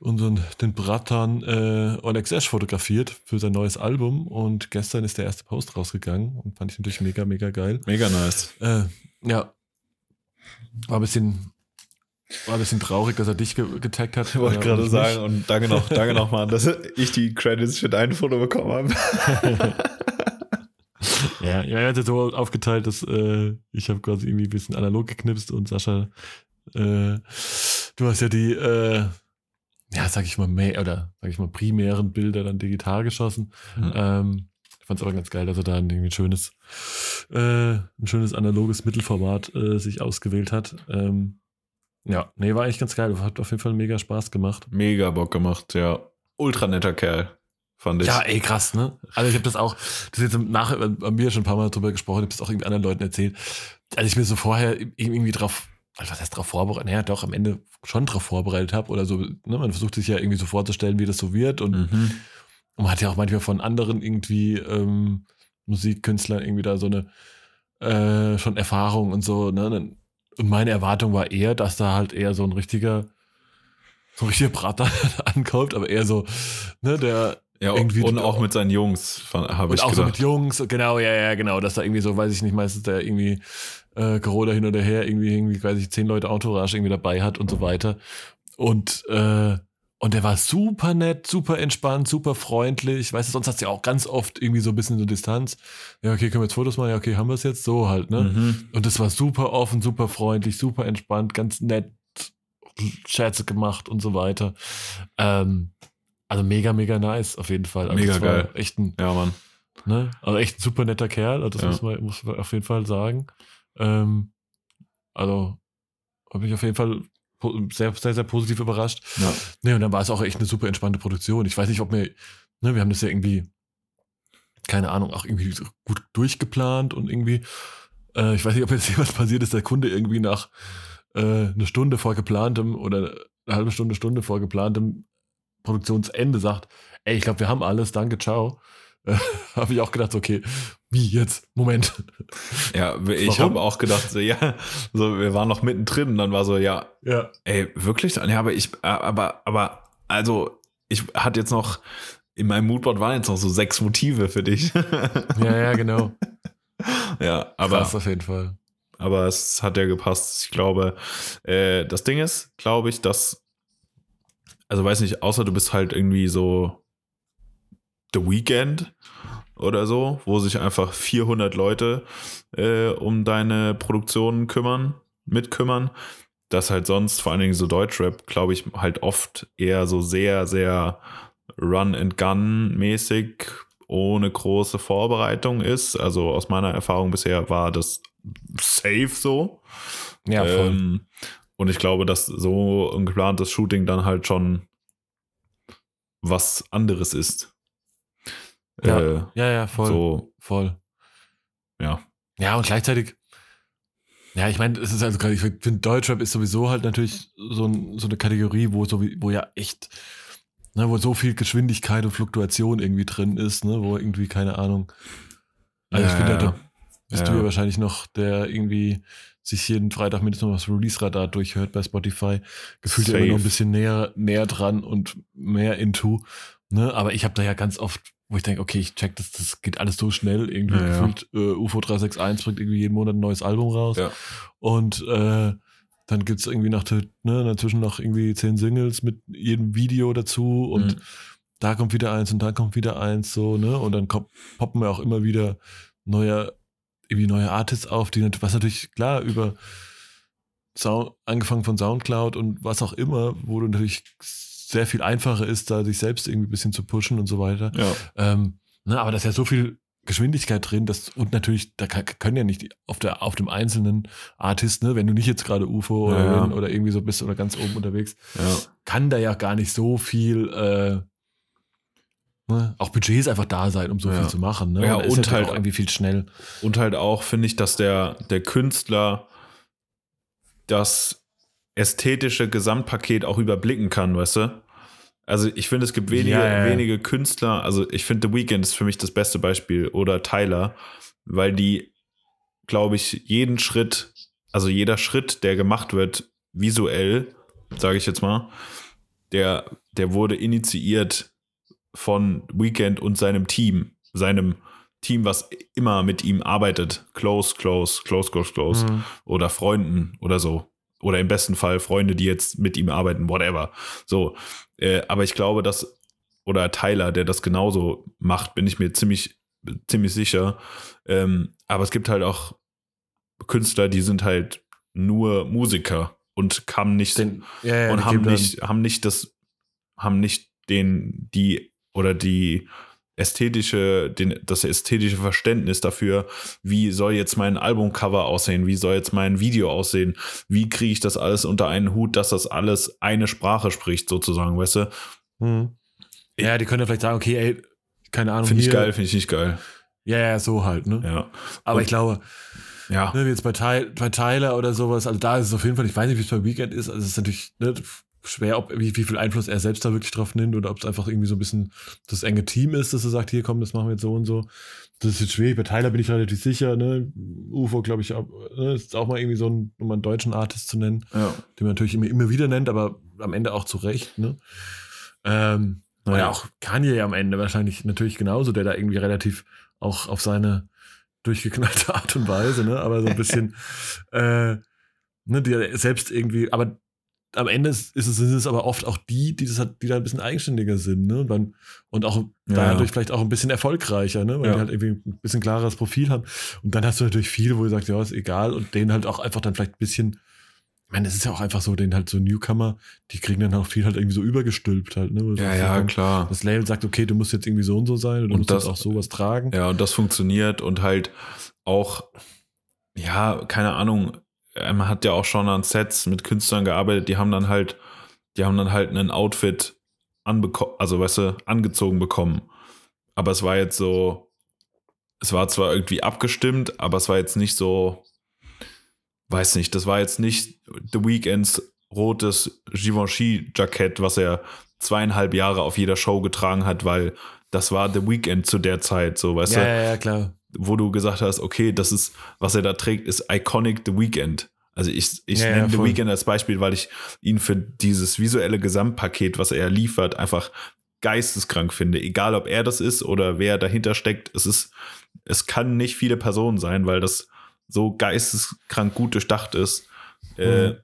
unseren den Bratan äh, Alex Ash fotografiert für sein neues Album und gestern ist der erste Post rausgegangen und fand ich natürlich mega, mega geil. Mega nice. Äh, ja. War ein bisschen, war ein bisschen traurig, dass er dich ge getaggt hat. Ich wollte äh, gerade sagen, und danke noch, danke nochmal, dass ich die Credits für dein Foto bekommen habe. ja, ja, er hat es so aufgeteilt, dass äh, ich habe quasi irgendwie ein bisschen analog geknipst und Sascha, äh, du hast ja die, äh, ja, sag ich mal, mehr oder sag ich mal, primären Bilder dann digital geschossen. Mhm. Ähm, ich fand es aber ganz geil, dass er da irgendwie ein schönes, äh, ein schönes analoges Mittelformat äh, sich ausgewählt hat. Ähm, ja, nee, war eigentlich ganz geil. Hat auf jeden Fall mega Spaß gemacht. Mega Bock gemacht, ja. Ultra netter Kerl, fand ich. Ja, ey, krass, ne? Also ich habe das auch, das ist jetzt nachher bei mir schon ein paar Mal drüber gesprochen, ich habe das auch irgendwie anderen Leuten erzählt. Als ich mir so vorher irgendwie drauf, also was heißt drauf vorbereitet, naja, doch am Ende schon drauf vorbereitet habe oder so, ne? Man versucht sich ja irgendwie so vorzustellen, wie das so wird und, Mhm. und man hat ja auch manchmal von anderen irgendwie ähm, Musikkünstlern irgendwie da so eine äh, schon Erfahrung und so, ne? Und meine Erwartung war eher, dass da halt eher so ein richtiger, so ein richtiger Brater ankommt, aber eher so, ne, der Ja, Irgendwie- und auch mit seinen Jungs, habe und ich auch so mit. Jungs, genau, ja, ja, genau, dass da irgendwie so, weiß ich nicht, meistens der irgendwie äh, Corona hin oder her, irgendwie, irgendwie, weiß ich, zehn Leute Entourage irgendwie dabei hat und so weiter. Und, äh, und der war super nett, super entspannt, super freundlich. Weißt du, sonst hast du ja auch ganz oft irgendwie so ein bisschen so Distanz. Ja, okay, können wir jetzt Fotos machen? Ja, okay, haben wir es jetzt so halt, ne? Mhm. Und das war super offen, super freundlich, super entspannt, ganz nett, Scherze gemacht und so weiter. Ähm, also mega, mega nice auf jeden Fall. Also Mega geil. Echt ein, Ja, Mann. ne? Also echt ein super netter Kerl, also das Ja. muss, man, muss man auf jeden Fall sagen. Ähm, also habe ich auf jeden Fall sehr, sehr, sehr positiv überrascht. Ja. Nee, und dann war es auch echt eine super entspannte Produktion. Ich weiß nicht, ob mir, ne, wir haben das ja irgendwie, keine Ahnung, auch irgendwie gut durchgeplant und irgendwie, äh, ich weiß nicht, ob jetzt jemand passiert ist, der Kunde irgendwie nach äh, eine Stunde vor geplantem oder eine halbe Stunde, Stunde vor geplantem Produktionsende sagt, ey, ich glaube, wir haben alles, danke, ciao. Äh, habe ich auch gedacht, okay, wie jetzt? Moment. Ja, ich habe auch gedacht, so, ja, so, wir waren noch mittendrin und dann war so, ja, ja. ey, wirklich? Ja, aber ich, aber, aber, also, ich hatte jetzt noch, in meinem Moodboard waren jetzt noch so sechs Motive für dich. ja, ja, genau. Ja, aber. Krass auf jeden Fall. Aber es hat ja gepasst. Ich glaube, äh, das Ding ist, glaube ich, dass, also weiß nicht, außer du bist halt irgendwie so The Weekend oder so, wo sich einfach 400 Leute äh, um deine Produktion kümmern, mitkümmern. Das halt sonst, vor allen Dingen so Deutschrap, glaube ich, halt oft eher so sehr, sehr Run-and-Gun-mäßig, ohne große Vorbereitung ist. Also aus meiner Erfahrung bisher war das safe so. Ja, voll. Ähm, und ich glaube, dass so ein geplantes Shooting dann halt schon was anderes ist. Ja, äh, ja, ja, voll. So, voll. Ja. Ja, und gleichzeitig, ja, ich meine, es ist also gerade, ich finde, Deutschrap ist sowieso halt natürlich so, ein, so eine Kategorie, wo, so, wo ja echt, ne, wo so viel Geschwindigkeit und Fluktuation irgendwie drin ist, ne, wo irgendwie, keine Ahnung. Also ja, ich finde, ja, da bist ja. du ja wahrscheinlich noch, der irgendwie sich jeden Freitag mindestens noch das Release-Radar durchhört bei Spotify, gefühlt Safe. immer noch ein bisschen näher, näher dran und mehr into. Ne? Aber ich habe da ja ganz oft wo ich denke, okay, ich check das, das geht alles so schnell. Irgendwie ja, gefühlt, ja. Äh, UFO 361 bringt irgendwie jeden Monat ein neues Album raus. Ja. Und äh, dann gibt es irgendwie nach, ne, dazwischen noch irgendwie zehn Singles mit jedem Video dazu und mhm. da kommt wieder eins und dann kommt wieder eins, so, ne? Und dann kommt, poppen ja auch immer wieder neue, irgendwie neue Artists auf, die was natürlich klar über Sound, angefangen von Soundcloud und was auch immer, wo du natürlich sehr viel einfacher ist, da sich selbst irgendwie ein bisschen zu pushen und so weiter. Ja. Ähm, ne, aber da ist ja so viel Geschwindigkeit drin, dass, und natürlich, da können ja nicht auf, der, auf dem einzelnen Artist, ne, wenn du nicht jetzt gerade UFO ja, oder, oder, irgendwie so bist oder ganz oben unterwegs, ja. kann da ja gar nicht so viel, äh, ne, auch Budgets einfach da sein, um so ja. viel zu machen. Ne? Ja, und, und halt auch irgendwie viel schnell. Und halt auch, finde ich, dass der, der Künstler das ästhetische Gesamtpaket auch überblicken kann, weißt du? Also ich finde, es gibt wenige, ja. wenige Künstler, also ich finde The Weeknd ist für mich das beste Beispiel oder Tyler, weil die, glaube ich, jeden Schritt, also jeder Schritt, der gemacht wird, visuell, sage ich jetzt mal, der, der wurde initiiert von Weekend und seinem Team, seinem Team, was immer mit ihm arbeitet. Close, close, close, close, close. Mhm. Oder Freunden oder so oder im besten Fall Freunde, die jetzt mit ihm arbeiten, whatever. So, äh, aber ich glaube, dass oder Tyler, der das genauso macht, bin ich mir ziemlich ziemlich sicher. Ähm, aber es gibt halt auch Künstler, die sind halt nur Musiker und haben nicht den, ja, ja, und haben nicht haben nicht das haben nicht den die oder die ästhetische, den, das ästhetische Verständnis dafür, wie soll jetzt mein Albumcover aussehen, wie soll jetzt mein Video aussehen, wie kriege ich das alles unter einen Hut, dass das alles eine Sprache spricht, sozusagen, weißt du? Hm. Ja, die können ja vielleicht sagen, okay, ey, keine Ahnung. Finde ich geil, finde ich nicht geil. Ja, ja, so halt, ne? Ja. Aber Und, ich glaube, ja. Ne, wie jetzt bei, Ty bei Tyler oder sowas, also da ist es auf jeden Fall, ich weiß nicht, wie es bei Weekend ist, also es ist natürlich, ne, schwer, ob, wie, wie viel Einfluss er selbst da wirklich drauf nimmt oder ob es einfach irgendwie so ein bisschen das enge Team ist, dass er sagt, hier komm, das machen wir jetzt so und so. Das ist jetzt schwierig. Bei Tyler bin ich relativ sicher, ne? UFO, glaube ich, auch, ne? ist auch mal irgendwie so ein, um einen deutschen Artist zu nennen, ja. den man natürlich immer, immer wieder nennt, aber am Ende auch zu Recht, ne? Ähm, ja. auch Kanye ja am Ende wahrscheinlich natürlich genauso, der da irgendwie relativ auch auf seine durchgeknallte Art und Weise, ne? Aber so ein bisschen, äh, ne, die selbst irgendwie, aber am Ende ist es, sind es aber oft auch die, die, das hat, die da ein bisschen eigenständiger sind, ne? Und, dann, und auch ja, dadurch vielleicht auch ein bisschen erfolgreicher, ne? Weil ja. die halt irgendwie ein bisschen klareres Profil haben. Und dann hast du natürlich viele, wo du sagst, ja, ist egal. Und denen halt auch einfach dann vielleicht ein bisschen, ich meine, das ist ja auch einfach so, den halt so Newcomer, die kriegen dann auch viel halt irgendwie so übergestülpt halt, ne? Ja, ja, dann, klar. Das Label sagt, okay, du musst jetzt irgendwie so und so sein oder du und musst das, auch sowas tragen. Ja, und das funktioniert und halt auch ja, keine Ahnung, man hat ja auch schon an Sets mit Künstlern gearbeitet, die haben dann halt, die haben dann halt ein Outfit anbekommen, also weißt du, angezogen bekommen. Aber es war jetzt so, es war zwar irgendwie abgestimmt, aber es war jetzt nicht so, weiß nicht, das war jetzt nicht The Weekends rotes Givenchy-Jackett, was er zweieinhalb Jahre auf jeder Show getragen hat, weil das war The Weekend zu der Zeit, so, weißt ja, du? Ja, ja, klar. Wo du gesagt hast, okay, das ist, was er da trägt, ist Iconic The Weekend. Also ich, ich Ja, ja, nenne The voll. Weekend als Beispiel, weil ich ihn für dieses visuelle Gesamtpaket, was er liefert, einfach geisteskrank finde. Egal, ob er das ist oder wer dahinter steckt. Es ist, es kann nicht viele Personen sein, weil das so geisteskrank gut durchdacht ist. Äh, Mhm.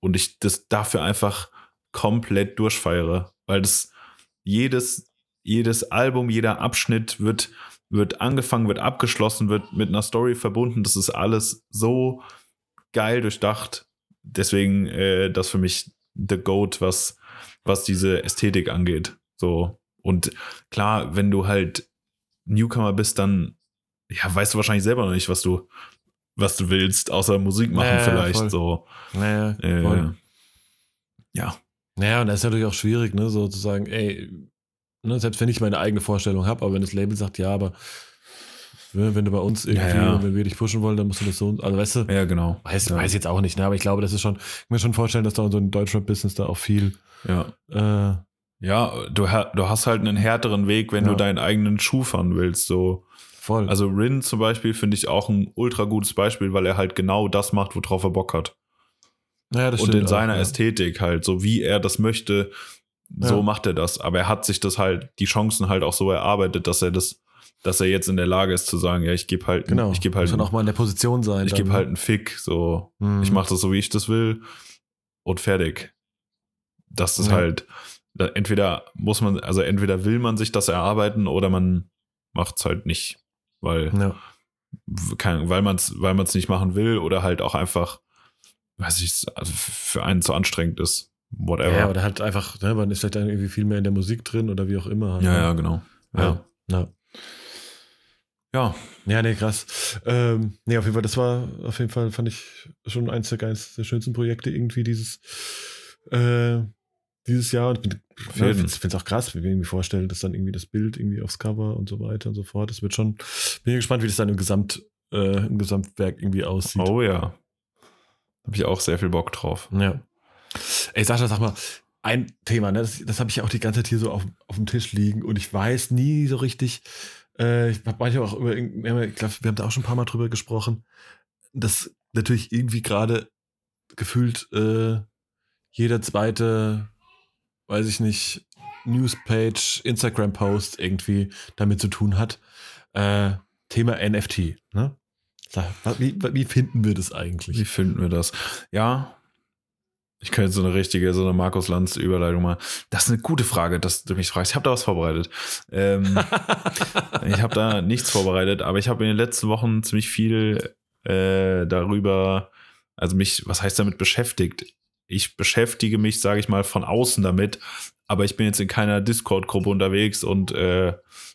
und ich das dafür einfach komplett durchfeiere, weil das jedes, jedes Album, jeder Abschnitt wird, wird angefangen, wird abgeschlossen, wird mit einer Story verbunden. Das ist alles so geil durchdacht. Deswegen äh, das für mich the Goat, was, was diese Ästhetik angeht. So. Und klar, wenn du halt Newcomer bist, dann ja, weißt du wahrscheinlich selber noch nicht, was du, was du willst, außer Musik machen Ja, ja, vielleicht. voll. So. Naja, Äh, ja. Naja, und das ist natürlich auch schwierig, ne, so zu sagen, ey, ne, selbst wenn ich meine eigene Vorstellung habe, aber wenn das Label sagt, ja, aber ne, wenn du bei uns irgendwie, Ja, ja. wenn wir dich pushen wollen, dann musst du das so, also weißt du, Ja, genau. weiß, ja. weiß ich jetzt auch nicht, ne, aber ich glaube, das ist schon, ich kann mir schon vorstellen, dass da so einem Deutschrap-Business da auch viel, Ja. äh, Ja, du, du hast halt einen härteren Weg, wenn du deinen eigenen Schuh fahren willst. So. voll. Also Rin zum Beispiel finde ich auch ein ultra gutes Beispiel, weil er halt genau das macht, worauf er Bock hat. ja, das Und in seiner auch, ja. Ästhetik halt, so wie er das möchte, so Ja. macht er das. Aber er hat sich das halt, die Chancen halt auch so erarbeitet, dass er das, dass er jetzt in der Lage ist zu sagen, ja, ich gebe halt, Genau, ich gebe halt, dann auch mal in der Position sein. ich gebe ne? halt einen Fick, so, Mhm. ich mache das so, wie ich das will und fertig. Das ist Ja. halt, entweder muss man, also entweder will man sich das erarbeiten oder man macht es halt nicht, weil, Ja. kein, weil man es weil man's nicht machen will oder halt auch einfach, weiß ich, also für einen zu anstrengend ist. Whatever. ja, oder halt einfach, ne, man ist vielleicht dann irgendwie viel mehr in der Musik drin oder wie auch immer. halt, ja, ne? ja, genau. Ja. ja. Ja, Ja, nee, krass. Ähm, nee, auf jeden Fall, das war auf jeden Fall, fand ich schon eins der, eins der schönsten Projekte irgendwie dieses, äh, dieses Jahr. Und bin- ja, jeden. ich finde es auch krass, wie wir irgendwie vorstellen, dass dann irgendwie das Bild irgendwie aufs Cover und so weiter und so fort. Das wird schon, bin ich gespannt, wie das dann im Gesamt, äh, im Gesamtwerk irgendwie aussieht. oh ja. Habe ich auch sehr viel Bock drauf. Ja. Ey, Sascha, sag mal, ein Thema, ne? das, das habe ich ja auch die ganze Zeit hier so auf, auf dem Tisch liegen und ich weiß nie so richtig, äh, ich habe manchmal auch über, ich glaube, wir haben da auch schon ein paar Mal drüber gesprochen, dass natürlich irgendwie gerade gefühlt äh, jeder zweite, weiß ich nicht, Newspage, Instagram-Post irgendwie damit zu tun hat. Äh, Thema NFT, ne? Wie, wie finden wir das eigentlich? Wie finden wir das? Ja, ich könnte so eine richtige, so eine Markus Lanz Überleitung mal. Das ist eine gute Frage, dass du mich fragst. Ich habe da was vorbereitet. Ähm, ich habe da nichts vorbereitet, aber ich habe in den letzten Wochen ziemlich viel äh, darüber, also mich, was heißt damit beschäftigt? Ich beschäftige mich, sage ich mal, von außen damit, aber ich bin jetzt in keiner Discord-Gruppe unterwegs und äh,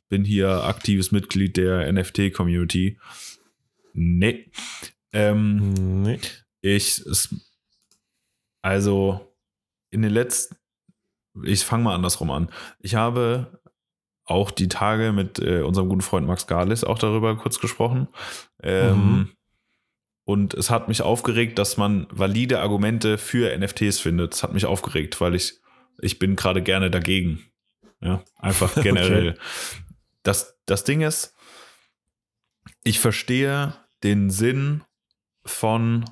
bin hier aktives Mitglied der NFT-Community. Nee. Ähm, nee. ich, es, also in den letzten, ich fange mal andersrum an. Ich habe auch die Tage mit äh, unserem guten Freund Max Galis auch darüber kurz gesprochen. Ähm, Mhm. Und es hat mich aufgeregt, dass man valide Argumente für NFTs findet. Es hat mich aufgeregt, weil ich, ich bin gerade gerne dagegen. Ja, einfach generell. das, das Ding ist, ich verstehe den Sinn von,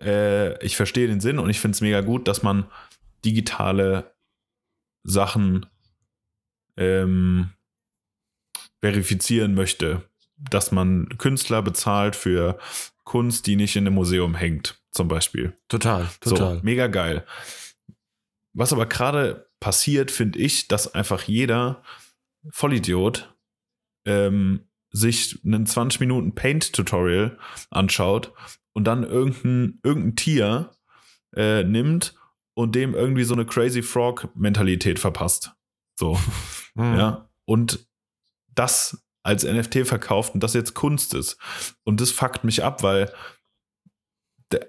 äh, ich verstehe den Sinn und ich finde es mega gut, dass man digitale Sachen ähm, verifizieren möchte. Dass man Künstler bezahlt für Kunst, die nicht in einem Museum hängt, zum Beispiel. Total, total. So, mega geil. Was aber gerade passiert, finde ich, dass einfach jeder Vollidiot ähm, sich einen 20 Minuten Paint-Tutorial anschaut und dann irgendein, irgendein Tier äh, nimmt und dem irgendwie so eine Crazy Frog-Mentalität verpasst. So, Mhm. ja. Und das als NFT verkauft und das jetzt Kunst ist. Und das fuckt mich ab, weil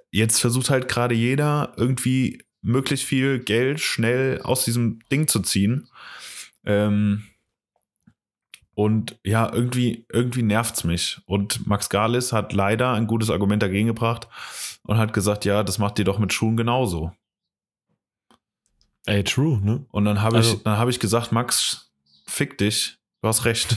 jetzt versucht halt gerade jeder irgendwie möglichst viel Geld schnell aus diesem Ding zu ziehen. Ähm, und ja, irgendwie, irgendwie nervt es mich. Und Max Galis hat leider ein gutes Argument dagegen gebracht und hat gesagt, ja, das macht ihr doch mit Schuhen genauso. Ey, true, ne? Und dann habe also, ich, hab ich gesagt, Max, fick dich, du hast recht.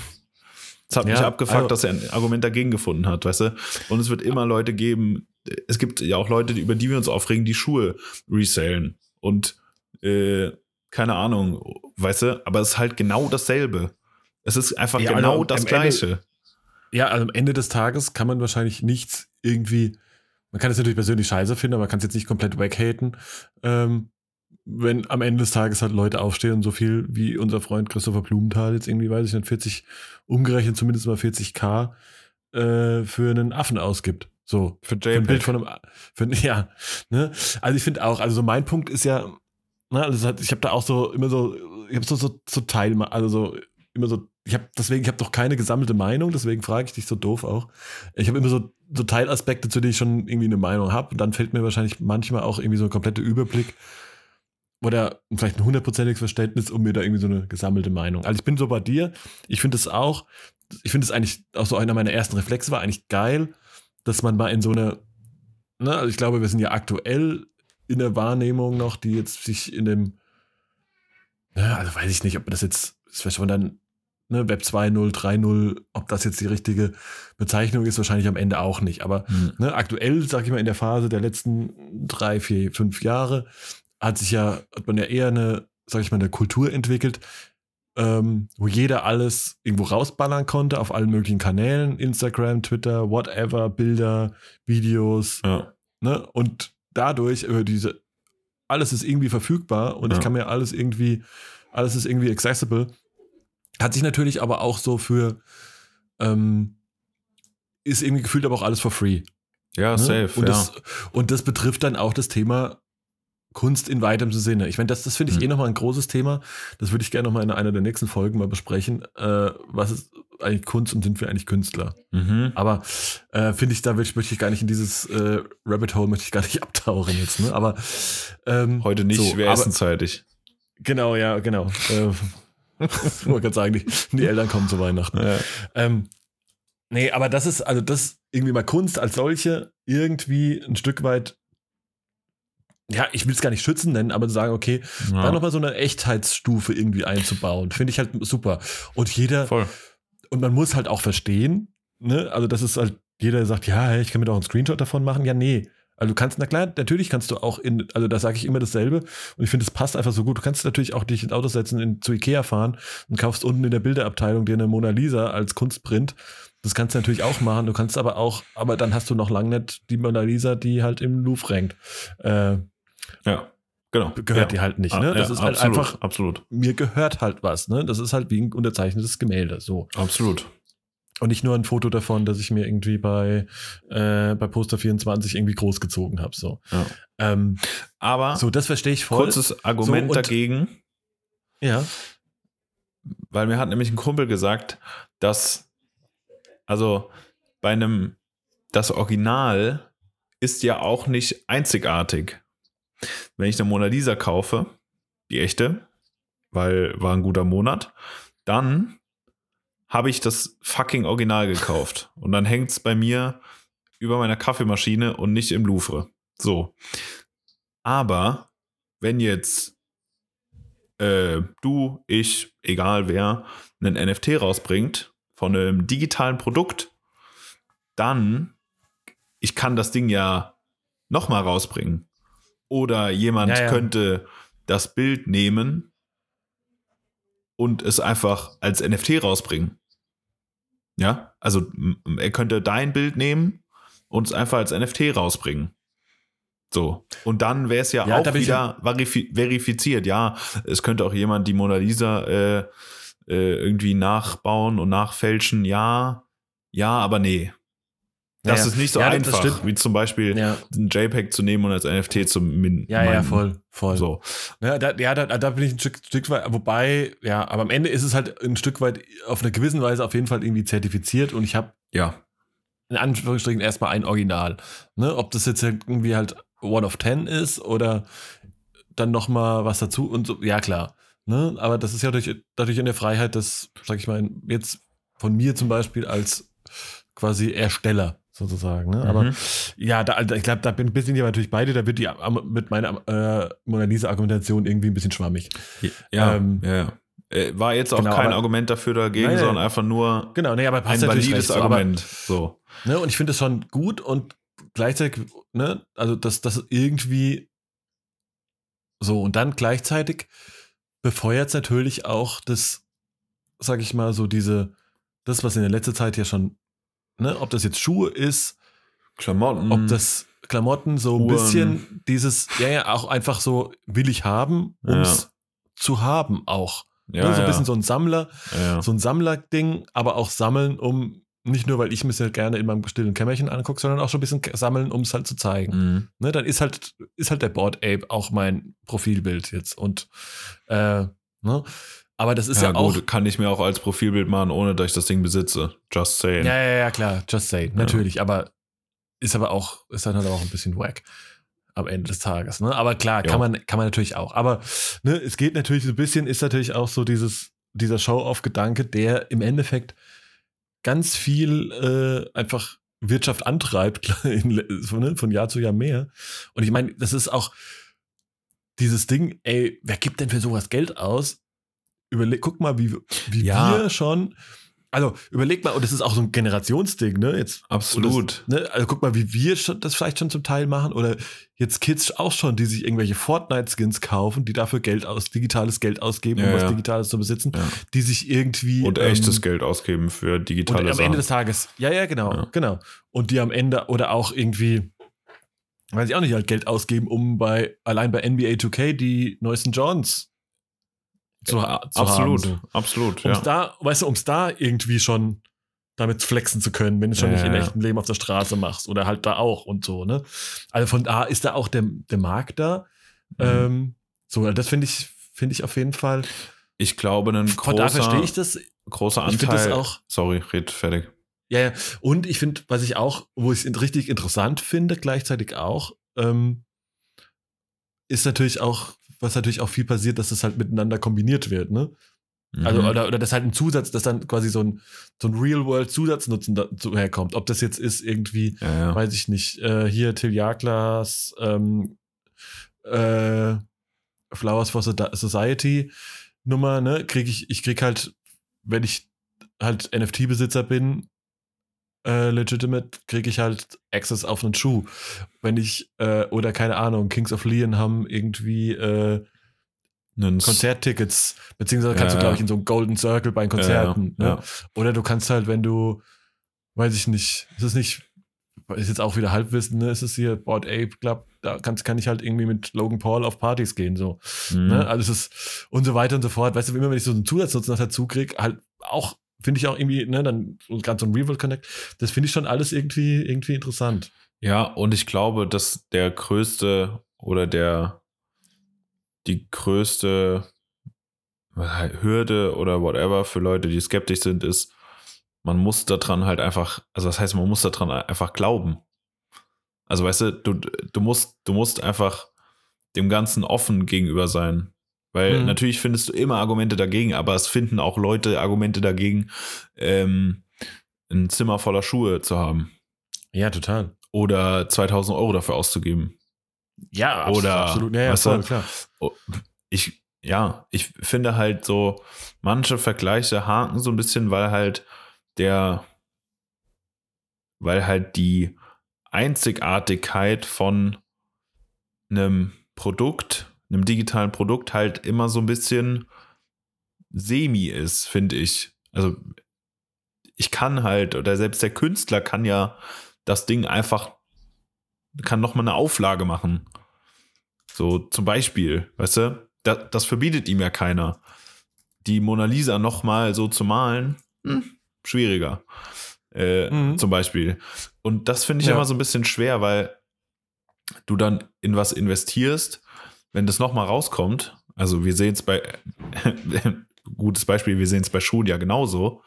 Es hat ja, mich abgefuckt, also, dass er ein Argument dagegen gefunden hat, weißt du? Und es wird immer Leute geben, es gibt ja auch Leute, über die wir uns aufregen, die Schuhe resellen. Und äh, keine Ahnung, weißt du, aber es ist halt genau dasselbe. Es ist einfach ja, genau also das Gleiche. Ende, ja, also am Ende des Tages kann man wahrscheinlich nichts irgendwie, man kann es natürlich persönlich scheiße finden, aber man kann es jetzt nicht komplett weghaten. Ähm, wenn am Ende des Tages halt Leute aufstehen und so viel wie unser Freund Christopher Blumenthal jetzt irgendwie, weiß ich nicht, 40, umgerechnet zumindest mal 40k äh, für einen Affen ausgibt. So, für, für ein Bild von einem, für, ja, ne? Also ich finde auch, also so mein Punkt ist ja, ne, also ich habe da auch so immer so, ich habe so, so, so Teil, also so immer so, ich habe deswegen, ich habe doch keine gesammelte Meinung, deswegen frage ich dich so doof auch. Ich habe immer so, so Teilaspekte, zu denen ich schon irgendwie eine Meinung habe und dann fällt mir wahrscheinlich manchmal auch irgendwie so ein kompletter Überblick oder vielleicht ein hundertprozentiges Verständnis, um mir da irgendwie so eine gesammelte Meinung. Also ich bin so bei dir. Ich finde es auch, ich finde es eigentlich auch so einer meiner ersten Reflexe war eigentlich geil, dass man mal in so eine, ne, also ich glaube, wir sind ja aktuell in der Wahrnehmung noch, die jetzt sich in dem, ja, also weiß ich nicht, ob das jetzt, das wäre schon dann ne, Web 2.0, 3.0, ob das jetzt die richtige Bezeichnung ist, wahrscheinlich am Ende auch nicht. Aber mhm. ne, aktuell, sag ich mal, in der Phase der letzten drei, vier, fünf Jahre hat sich ja, hat man ja eher eine, sag ich mal, eine Kultur entwickelt, ähm, wo jeder alles irgendwo rausballern konnte auf allen möglichen Kanälen, Instagram, Twitter, whatever, Bilder, Videos. Ja. Ne? Und dadurch über diese, alles ist irgendwie verfügbar und ja. ich kann mir alles irgendwie, alles ist irgendwie accessible. Hat sich natürlich aber auch so für, ähm, ist irgendwie gefühlt aber auch alles for free. Ja, ne? safe. Und, ja. Das, und das betrifft dann auch das Thema Kunst in weitem Sinne. Ich meine, das, das finde ich mhm. eh nochmal ein großes Thema. Das würde ich gerne nochmal in einer der nächsten Folgen mal besprechen. Äh, was ist eigentlich Kunst und sind wir eigentlich Künstler? Mhm. Aber äh, finde ich, da möchte ich gar nicht in dieses äh, Rabbit Hole möchte ich gar nicht abtauchen jetzt. Ne? Aber ähm, heute nicht, so, wir essen zeitig. Genau, ja, genau. Ich wollte gerade sagen, die, die, Eltern kommen zu Weihnachten. Ja. Ähm, nee, aber das ist, also das irgendwie mal Kunst als solche irgendwie ein Stück weit ja, ich will es gar nicht schützen nennen, aber zu sagen, okay, ja. da nochmal so eine Echtheitsstufe irgendwie einzubauen, finde ich halt super. Und jeder, Voll. und man muss halt auch verstehen, ne, also das ist halt, jeder sagt, ja, ich kann mir doch einen Screenshot davon machen. Ja, nee. Also du kannst, na klar, natürlich kannst du auch in, also da sage ich immer dasselbe und ich finde, es passt einfach so gut. Du kannst natürlich auch dich ins Auto setzen, in, zu Ikea fahren und kaufst unten in der Bilderabteilung dir eine Mona Lisa als Kunstprint. Das kannst du natürlich auch machen. Du kannst aber auch, aber dann hast du noch lange nicht die Mona Lisa, die halt im Louvre hängt. Äh, ja. Genau. Gehört ja. die halt nicht, ne? Das ja, ist halt absolut, einfach, absolut. Mir gehört halt was, ne? Das ist halt wie ein unterzeichnetes Gemälde, so. Absolut. Und nicht nur ein Foto davon, dass ich mir irgendwie bei, äh, bei Poster 24 irgendwie großgezogen habe, so. Ja. Ähm, Aber. So, das verstehe ich voll. Kurzes Argument so, dagegen. Ja. Weil mir hat nämlich ein Kumpel gesagt, dass, also bei einem, das Original ist ja auch nicht einzigartig. Wenn ich eine Mona Lisa kaufe, die echte, weil war ein guter Monat, dann habe ich das fucking Original gekauft. Und dann hängt es bei mir über meiner Kaffeemaschine und nicht im Louvre. So. Aber wenn jetzt äh, du, ich, egal wer, einen NFT rausbringt von einem digitalen Produkt, dann ich kann das Ding ja nochmal rausbringen. Oder jemand ja, ja. könnte das Bild nehmen und es einfach als NFT rausbringen. Ja, also er könnte dein Bild nehmen und es einfach als NFT rausbringen. So. Und dann wäre es ja, ja, auch wieder verifiziert. Ja, es könnte auch jemand die Mona Lisa äh, äh, irgendwie nachbauen und nachfälschen. Ja, ja, aber nee. Das Ja, ist nicht so ja, einfach, wie zum Beispiel Ja. ein JPEG zu nehmen und als NFT zu min Ja, ja, voll, voll. So. Ja, da, ja da, da bin ich ein Stück, Stück weit, wobei, ja, aber am Ende ist es halt ein Stück weit auf eine gewisse Weise auf jeden Fall irgendwie zertifiziert und ich habe Ja. in Anführungsstrichen erstmal ein Original. Ne? Ob das jetzt irgendwie halt One of Ten ist oder dann nochmal was dazu und so, ja klar. Ne? Aber das ist ja dadurch, dadurch in der Freiheit, das, sag ich mal, jetzt von mir zum Beispiel als quasi Ersteller sozusagen. Ne? Aber Mhm. ja, da, ich glaube, da bin, sind ja natürlich beide, da wird die mit meiner äh, Mona Lisa-Argumentation irgendwie ein bisschen schwammig. Ja, Ähm, ja, ja. Äh, War jetzt auch genau, kein aber- Argument dafür dagegen, Nein, sondern einfach nur Genau, nee, aber ein passt natürlich valides recht so, aber- Argument. so. Ne, und ich finde es schon gut und gleichzeitig, ne, also dass das irgendwie so und dann gleichzeitig befeuert es natürlich auch das, sag ich mal, so diese, das, was in der letzten Zeit ja schon, ne, ob das jetzt Schuhe ist, Klamotten. ob das Klamotten so ein bisschen dieses, ja, ja, auch einfach so will ich haben, um es Ja. zu haben auch. ja, ne, so ein bisschen so ein Sammler, so ein Sammlerding, aber auch sammeln, um nicht nur, weil ich mir ja gerne in meinem stillen Kämmerchen angucke, sondern auch schon ein bisschen sammeln, um es halt zu zeigen. Mhm. Ne, dann ist halt, ist halt der Board Ape auch mein Profilbild jetzt. Und äh, ne? Aber das ist ja, ja, auch. gut, kann ich mir auch als Profilbild machen, ohne dass ich das Ding besitze. Just saying. Ja, ja, ja, klar, just say. Natürlich, aber ist aber auch, ist dann halt auch ein bisschen wack am Ende des Tages. Ne? Aber klar, Ja. kann man, kann man natürlich auch. Aber ne, es geht natürlich so ein bisschen, ist natürlich auch so dieses, dieser Show-off-Gedanke, der im Endeffekt ganz viel äh, einfach Wirtschaft antreibt, in, ne, von Jahr zu Jahr mehr. Und ich meine, das ist auch dieses Ding, ey, wer gibt denn für sowas Geld aus? Überleg, guck mal, wie, wie Ja. wir schon, also überleg mal, und das ist auch so ein Generationsding, ne? Jetzt Absolut. und Das, ne? Also guck mal, wie wir schon, das vielleicht schon zum Teil machen oder jetzt Kids auch schon, die sich irgendwelche Fortnite-Skins kaufen, die dafür Geld aus, digitales Geld ausgeben, um Ja, was ja. Digitales zu besitzen, Ja. die sich irgendwie Und ähm, echtes Geld ausgeben für und digitale am Sachen. Ende des Tages, ja, ja, genau, Ja. genau. Und die am Ende oder auch irgendwie, weiß ich auch nicht, halt Geld ausgeben, um bei, allein bei NBA 2K die neuesten Johns zu, zu absolut, haben. absolut. So. Um Ja. da, weißt du, um es da irgendwie schon damit flexen zu können, wenn du es schon Ja, nicht ja. echten Leben auf der Straße machst oder halt da auch und so, ne? Also von da ist da auch der, der Markt da. Mhm. Ähm, so, das finde ich, finde ich auf jeden Fall. Ich glaube, ein Von da verstehe großer, ich das. großer Ich Anteil. das auch. Sorry, red fertig. Ja, ja. Und ich finde, was ich auch, wo ich es richtig interessant finde, gleichzeitig auch, ähm, ist natürlich auch, was natürlich auch viel passiert, dass es halt miteinander kombiniert wird, ne? Also, Mhm. oder, oder das halt ein Zusatz, dass dann quasi so ein, so ein Real-World-Zusatznatzen dazu herkommt. Ob das jetzt ist irgendwie, ja, ja. weiß ich nicht, äh, hier Till Jaklas, ähm, äh, Flowers for Society Nummer, ne, krieg ich, ich krieg halt, wenn ich halt NFT-Besitzer bin, äh, legitimate, krieg ich halt Access auf einen Schuh. Wenn ich, äh, oder keine Ahnung, Kings of Leon haben irgendwie, äh, Konzerttickets, beziehungsweise kannst Ja, du, glaube ich, in so einem Golden Circle bei Konzerten. Ja, ja, ne? Oder du kannst halt, wenn du, weiß ich nicht, ist es nicht, ist jetzt auch wieder Halbwissen, ne? Ist es hier Board Ape Club, da kannst, kann ich halt irgendwie mit Logan Paul auf Partys gehen, so. Mhm. Ne? Also es ist und so weiter und so fort. Weißt du, immer wenn ich so einen Zusatznutzen dazu kriege, halt auch, finde ich auch irgendwie, ne, dann ganz so ein Real Connect, das finde ich schon alles irgendwie, irgendwie interessant. Ja, und ich glaube, dass der größte oder der die größte Hürde oder whatever für Leute, die skeptisch sind, ist, man muss daran halt einfach, also das heißt, man muss daran einfach glauben. Also weißt du, du, du musst, du musst einfach dem Ganzen offen gegenüber sein. Weil Mhm. natürlich findest du immer Argumente dagegen, aber es finden auch Leute Argumente dagegen, ähm, ein Zimmer voller Schuhe zu haben Ja, total. oder 2000 Euro dafür auszugeben. Ja, Oder, absolut. Ja, ja, voll, klar. Oh, Ich, ja, ich finde halt so, manche Vergleiche haken so ein bisschen, weil halt der, weil halt die Einzigartigkeit von einem Produkt, einem digitalen Produkt halt immer so ein bisschen semi ist, finde ich. Also ich kann halt, oder selbst der Künstler kann ja das Ding einfach, kann nochmal eine Auflage machen. So zum Beispiel, weißt du, das, das verbietet ihm ja keiner. Die Mona Lisa nochmal so zu malen, hm, schwieriger. Äh, mhm. Zum Beispiel. Und das finde ich ja. immer so ein bisschen schwer, weil du dann in was investierst, wenn das nochmal rauskommt. Also wir sehen es bei, gutes Beispiel, wir sehen es bei Schuhen ja genauso.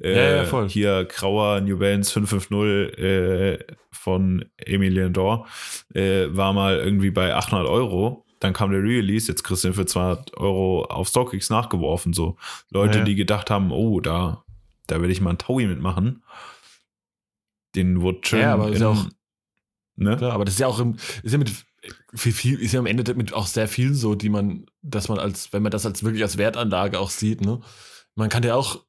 Äh, ja, ja, voll. Hier grauer New Balance 550 äh, von Emilien Dor äh, war mal irgendwie bei 800 Euro. Dann kam der Release, jetzt kriegst du ihn für 200 Euro auf StockX nachgeworfen. So Leute, ja, die gedacht haben, oh, da, da will ich mal einen Taui mitmachen. Den wurde schön. Ja, aber ist ja auch, ne? Klar, aber das ist ja auch im, ist ja mit viel, viel, ist ja am Ende mit auch sehr viel so, die man, dass man als, wenn man das als wirklich als Wertanlage auch sieht, ne? Man kann ja auch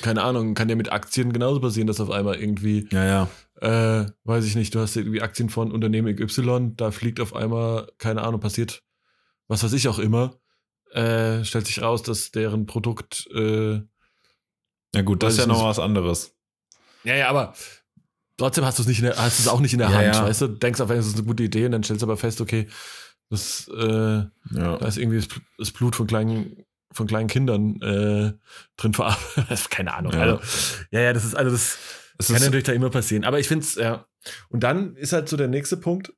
keine Ahnung, kann ja mit Aktien genauso passieren, dass auf einmal irgendwie, ja, ja. Äh, weiß ich nicht, du hast irgendwie Aktien von Unternehmen Y, da fliegt auf einmal, keine Ahnung, passiert, was weiß ich auch immer, äh, stellt sich raus, dass deren Produkt. Äh, ja, gut, das ist ja noch was anderes. Ja, ja, aber trotzdem hast du es nicht, der, hast es auch nicht in der ja, Hand, ja. weißt du? Denkst auf einmal, das ist eine gute Idee und dann stellst du aber fest, okay, das, äh, ja. da ist irgendwie das Blut von kleinen von kleinen Kindern äh, drin verarbeitet. Keine Ahnung. Ja. Also, ja, ja, das ist, also das, das kann ist natürlich da immer passieren. Aber ich finde es, ja. Und dann ist halt so der nächste Punkt.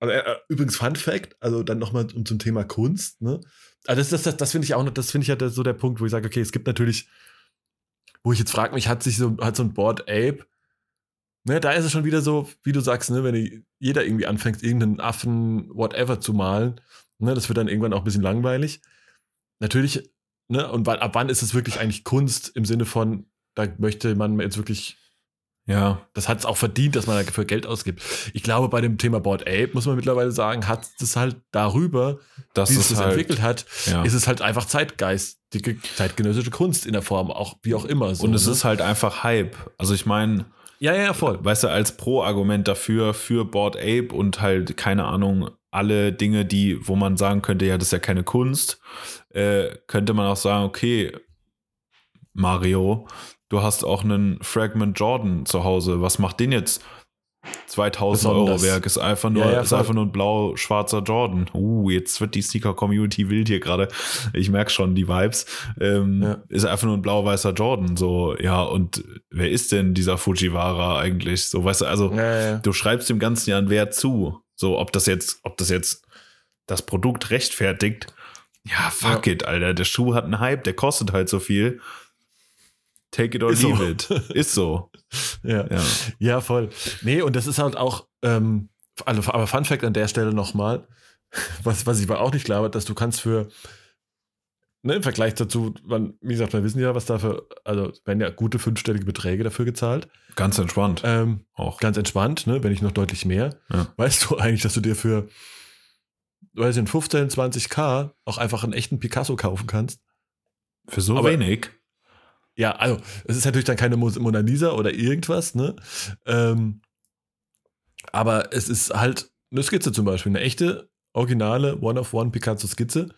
Also, äh, übrigens, Fun Fact, also dann nochmal um zum Thema Kunst, ne? Also das, das, das, das finde ich auch noch, das finde ich ja so der Punkt, wo ich sage, okay, es gibt natürlich, wo ich jetzt frage mich, hat sich so, hat so ein Board Ape, ne, da ist es schon wieder so, wie du sagst, ne, wenn jeder irgendwie anfängt, irgendeinen Affen, whatever zu malen, ne, das wird dann irgendwann auch ein bisschen langweilig natürlich, ne, und ab wann ist es wirklich eigentlich Kunst im Sinne von, da möchte man jetzt wirklich ja, das hat es auch verdient, dass man dafür Geld ausgibt. Ich glaube, bei dem Thema Board Ape muss man mittlerweile sagen, hat es halt darüber, dass wie es das halt, entwickelt hat, ja. ist es halt einfach zeitgeistige, zeitgenössische Kunst in der Form, auch wie auch immer. So, Und es ne? ist halt einfach Hype. Also ich meine, ja, ja, voll. Weißt du, als Pro-Argument dafür, für Board Ape und halt, keine Ahnung, alle Dinge, die, wo man sagen könnte, ja, das ist ja keine Kunst, äh, könnte man auch sagen, okay, Mario, du hast auch einen Fragment Jordan zu Hause. Was macht den jetzt 2000 Euro Werk ist einfach nur, ja, ja, ist einfach nur ein blau-schwarzer Jordan. Uh, jetzt wird die Sneaker-Community wild hier gerade. Ich merke schon die Vibes. Ähm, ja. Ist einfach nur ein blau-weißer Jordan. So, ja, und wer ist denn dieser Fujiwara eigentlich? So, weißt du, also du schreibst dem Ganzen ja einen Wert zu. So, ob das jetzt, ob das jetzt das Produkt rechtfertigt. Ja, fuck it, Alter. Der Schuh hat einen Hype, der kostet halt so viel. Take it or leave so. it. Ist so. ja. ja. Ja, voll. Nee, und das ist halt auch, ähm, also, aber Fun Fact an der Stelle nochmal, was, was ich aber auch nicht glaube, dass du kannst für, ne, im Vergleich dazu, man, wie gesagt, wir wissen ja, was dafür, also werden ja gute fünfstellige Beträge dafür gezahlt. Ganz entspannt. Ähm, auch. Ganz entspannt, ne, wenn nicht noch deutlich mehr. Ja. Weißt du eigentlich, dass du dir für, weiß ich, 15, 20k auch einfach einen echten Picasso kaufen kannst? Für so aber, wenig? Ja, also es ist natürlich dann keine Mona Lisa oder irgendwas, ne? Ähm, aber es ist halt eine Skizze zum Beispiel, eine echte, originale One-of-One Picasso-Skizze,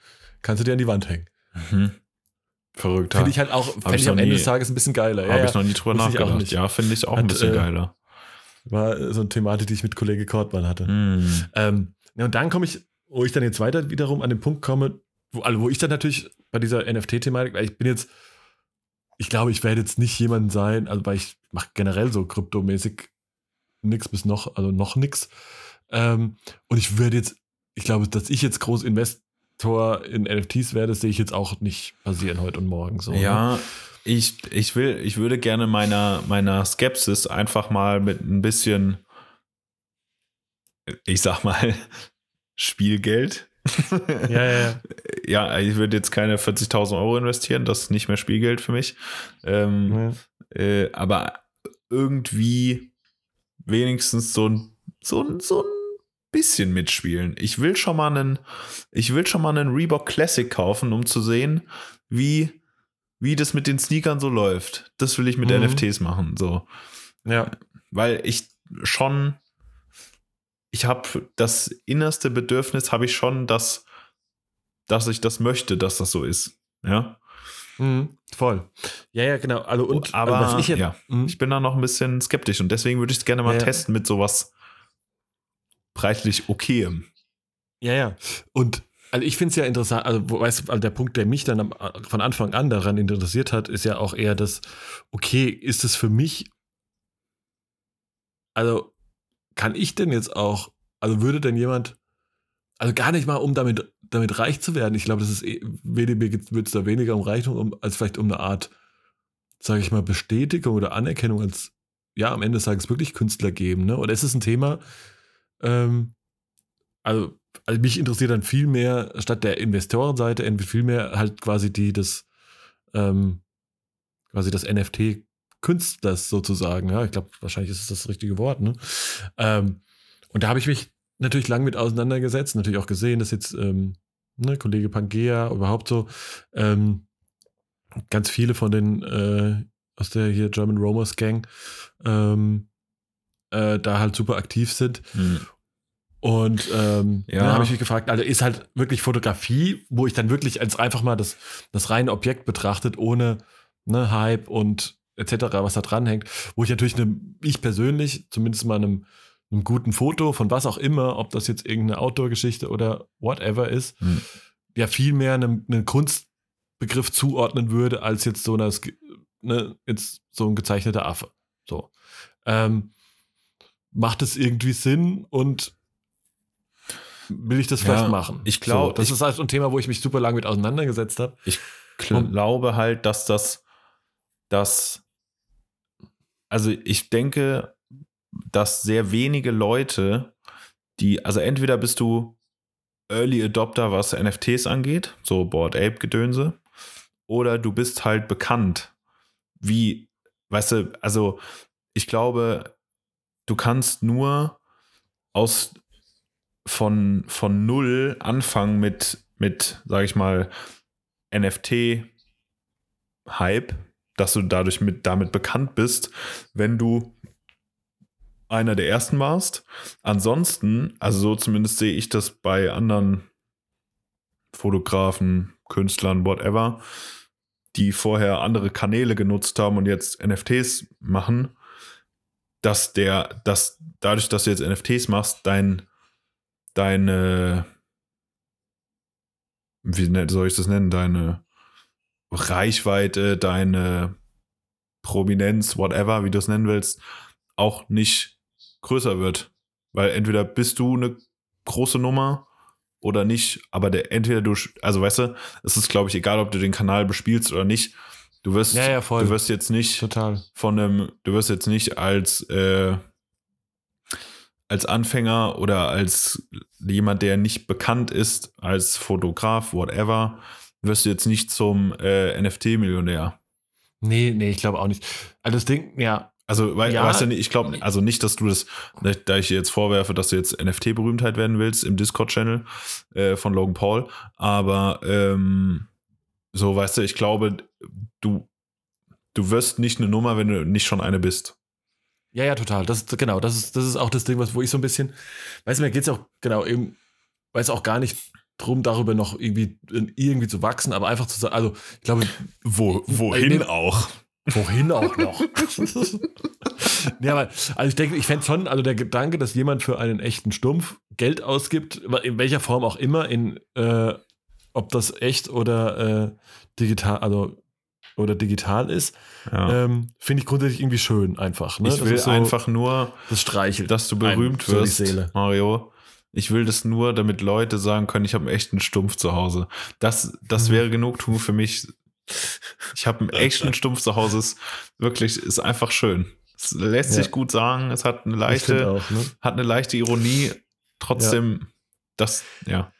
kannst du dir an die Wand hängen. Mhm. Verrückt. Finde ich halt auch, fände ich am Ende des Tages ein bisschen geiler. Habe ja, ich noch nie drüber nachgedacht. Ja, finde ich auch Hat, ein bisschen äh, geiler. War so eine Thematik, die ich mit Kollege Kortmann hatte. Mm. Ähm, ja, und dann komme ich, wo ich dann jetzt weiter wiederum an den Punkt komme, wo, also wo ich dann natürlich bei dieser NFT-Thematik, weil ich bin jetzt ich glaube, ich werde jetzt nicht jemand sein, also weil ich mache generell so kryptomäßig nichts bis noch, also noch nichts. Ähm, und ich werde jetzt, ich glaube, dass ich jetzt groß Investor in NFTs werde, sehe ich jetzt auch nicht passieren heute und morgen so. Ne? Ja, ne? ich, ich will, ich würde gerne meiner, meiner Skepsis einfach mal mit ein bisschen, ich sag mal, Spielgeld ja, ja, ja. ich würde jetzt keine 40.000 Euro investieren, das ist nicht mehr Spielgeld für mich. Ähm, ja. äh, aber irgendwie wenigstens so ein, so ein, so ein bisschen mitspielen. Ich will schon mal einen, ich will schon mal einen Reebok Classic kaufen, um zu sehen, wie, wie das mit den Sneakern so läuft. Das will ich mit mhm. NFTs machen, so. Ja. Weil ich schon ich habe das innerste Bedürfnis, habe ich schon, dass, dass ich das möchte, dass das so ist. Ja. Mhm, voll. Ja, ja, genau. Also, und, aber also ich, ja, mhm. ich bin da noch ein bisschen skeptisch und deswegen würde ich es gerne mal ja, testen mit sowas preislich okayem. Ja, ja. Und also ich finde es ja interessant, also weißt du, also der Punkt, der mich dann am, von Anfang an daran interessiert hat, ist ja auch eher das, okay, ist es für mich, also kann ich denn jetzt auch, also würde denn jemand, also gar nicht mal, um damit, damit reich zu werden, ich glaube, das ist, eh, WDB wird es da weniger um Reichtum, um, als vielleicht um eine Art, sage ich mal, Bestätigung oder Anerkennung als, ja, am Ende sagen es wirklich Künstler geben, ne? Oder ist es ein Thema, ähm, also also mich interessiert dann viel mehr, statt der Investorenseite, viel mehr halt quasi die das, ähm, quasi das NFT Künstlers sozusagen. Ja, ich glaube, wahrscheinlich ist es das richtige Wort. Ne? Ähm, und da habe ich mich natürlich lang mit auseinandergesetzt, natürlich auch gesehen, dass jetzt ähm, ne, Kollege Pangea überhaupt so ähm, ganz viele von den äh, aus der hier German Romers Gang ähm, äh, da halt super aktiv sind. Mhm. Und ähm, ja. dann habe ich mich gefragt, also ist halt wirklich Fotografie, wo ich dann wirklich als einfach mal das, das reine Objekt betrachtet, ohne ne, Hype und etc., was da dranhängt, wo ich natürlich eine, ich persönlich, zumindest mal einem, einem guten Foto von was auch immer, ob das jetzt irgendeine Outdoor-Geschichte oder whatever ist, hm. ja viel mehr einem, einem Kunstbegriff zuordnen würde, als jetzt so, eine, ne, jetzt so ein gezeichneter Affe. So. Ähm, macht es irgendwie Sinn und will ich das ja, vielleicht machen. Ich glaube, so, das ich, ist halt so ein Thema, wo ich mich super lange mit auseinandergesetzt habe. Ich glaube halt, dass das, dass, also ich denke, dass sehr wenige Leute, die, also entweder bist du Early Adopter, was NFTs angeht, so Board Ape Gedönse, oder du bist halt bekannt, wie, weißt du, also ich glaube, du kannst nur aus von, von null anfangen mit, mit, sag ich mal, NFT-Hype, dass du dadurch mit, damit bekannt bist, wenn du einer der ersten warst. Ansonsten, also so zumindest sehe ich das bei anderen Fotografen, Künstlern, whatever, die vorher andere Kanäle genutzt haben und jetzt NFTs machen, dass der, dass dadurch, dass du jetzt NFTs machst, dein deine, wie soll ich das nennen, deine Reichweite, deine Prominenz, whatever, wie du es nennen willst, auch nicht größer wird. Weil entweder bist du eine große Nummer oder nicht, aber der, entweder du, also weißt du, es ist, glaube ich, egal, ob du den Kanal bespielst oder nicht. Du wirst, ja, ja, du wirst jetzt nicht Total. von einem, du wirst jetzt nicht als äh, als Anfänger oder als jemand, der nicht bekannt ist, als Fotograf, whatever, wirst du jetzt nicht zum äh, NFT-Millionär. Nee, nee, ich glaube auch nicht. Also das Ding, ja. Also, weil, ja. weißt du, ich glaube, also nicht, dass du das, da ich dir jetzt vorwerfe, dass du jetzt NFT-Berühmtheit werden willst im Discord-Channel äh, von Logan Paul, aber ähm, so, weißt du, ich glaube, du, du wirst nicht eine Nummer, wenn du nicht schon eine bist. Ja, ja, total. Das ist, genau, das ist, das ist auch das Ding, was, wo ich so ein bisschen, weißt du, mir geht es auch, genau, eben, weiß auch gar nicht drum, darüber noch irgendwie, irgendwie zu wachsen, aber einfach zu sagen, also, ich glaube, wo, wohin auch. Wohin auch noch. ja, aber, also ich denke, ich fände schon, also der Gedanke, dass jemand für einen echten Stumpf Geld ausgibt, in welcher Form auch immer, in, äh, ob das echt oder äh, digital, also oder digital ist, ja. ähm, finde ich grundsätzlich irgendwie schön einfach. Ne? Ich will so, einfach nur, das streichelt, dass du berühmt wirst, Mario. Ich will das nur, damit Leute sagen können, ich habe einen echten Stumpf zu Hause. Das, das mhm. wäre Genugtuung für mich. Ich habe einen echten Stumpf zu Hause. Ist wirklich, ist einfach schön. Es lässt ja. sich gut sagen. Es hat eine leichte, auch, ne? hat eine leichte Ironie. Trotzdem, ja. das, ja.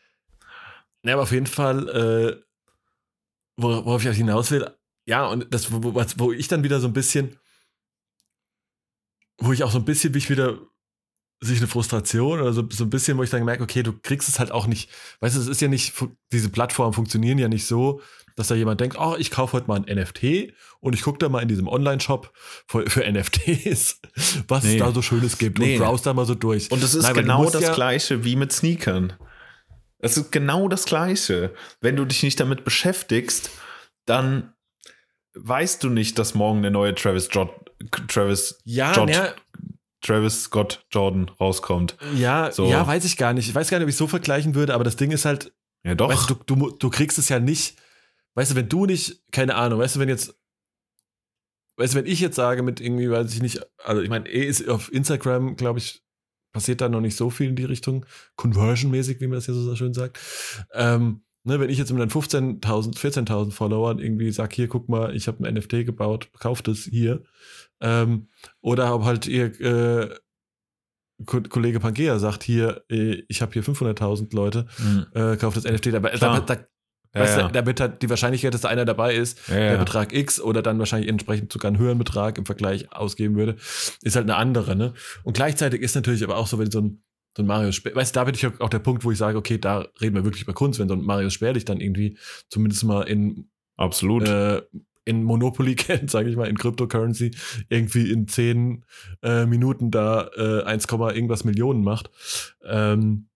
Ja, aber auf jeden Fall, äh, worauf ich hinaus will, ja, und das, wo, wo ich dann wieder so ein bisschen, wo ich auch so ein bisschen, wie ich wieder sich eine Frustration oder so, so ein bisschen, wo ich dann merke, okay, du kriegst es halt auch nicht, weißt du, es ist ja nicht, diese Plattformen funktionieren ja nicht so, dass da jemand denkt, oh, ich kaufe heute mal ein NFT und ich gucke da mal in diesem Online-Shop für, für, NFTs, was nee. es da so Schönes gibt nee. und browse da mal so durch. Und es ist Nein, genau das ja Gleiche wie mit Sneakern. Es ist genau das Gleiche. Wenn du dich nicht damit beschäftigst, dann weißt du nicht, dass morgen der neue Travis Jod Travis ja, Jod ja. Travis Scott Jordan rauskommt. Ja, so. ja, weiß ich gar nicht. Ich weiß gar nicht, ob ich so vergleichen würde, aber das Ding ist halt, Ja, doch. Weißt du, du, du, kriegst es ja nicht, weißt du, wenn du nicht, keine Ahnung, weißt du, wenn jetzt, weißt du, wenn ich jetzt sage mit irgendwie, weiß ich nicht, also ich meine, eh ist auf Instagram, glaube ich, passiert da noch nicht so viel in die Richtung, conversion-mäßig, wie man das ja so schön sagt. Ähm, ne, wenn ich jetzt mit dann 15.000, 14.000 Followern irgendwie sage, hier, guck mal, ich habe ein NFT gebaut, kauft es hier. Ähm, oder ob halt ihr äh, Kollege Pangea sagt hier, äh, ich habe hier 500.000 Leute, mhm. äh, kauft das NFT. Da, da, da, ja, ja. da wird halt die Wahrscheinlichkeit, dass da einer dabei ist, ja, der Betrag X oder dann wahrscheinlich entsprechend sogar einen höheren Betrag im Vergleich ausgeben würde, ist halt eine andere. Ne? Und gleichzeitig ist natürlich aber auch so, wenn so ein, so ein Marius Sperlich, weißt du, da bin ich auch der Punkt, wo ich sage, okay, da reden wir wirklich über Kunst, wenn so ein Marius Sperlich dann irgendwie zumindest mal in Absolut. Äh, in Monopoly kennt, sage ich mal, in Cryptocurrency, irgendwie in zehn äh, Minuten da äh, 1, irgendwas Millionen macht. Ähm,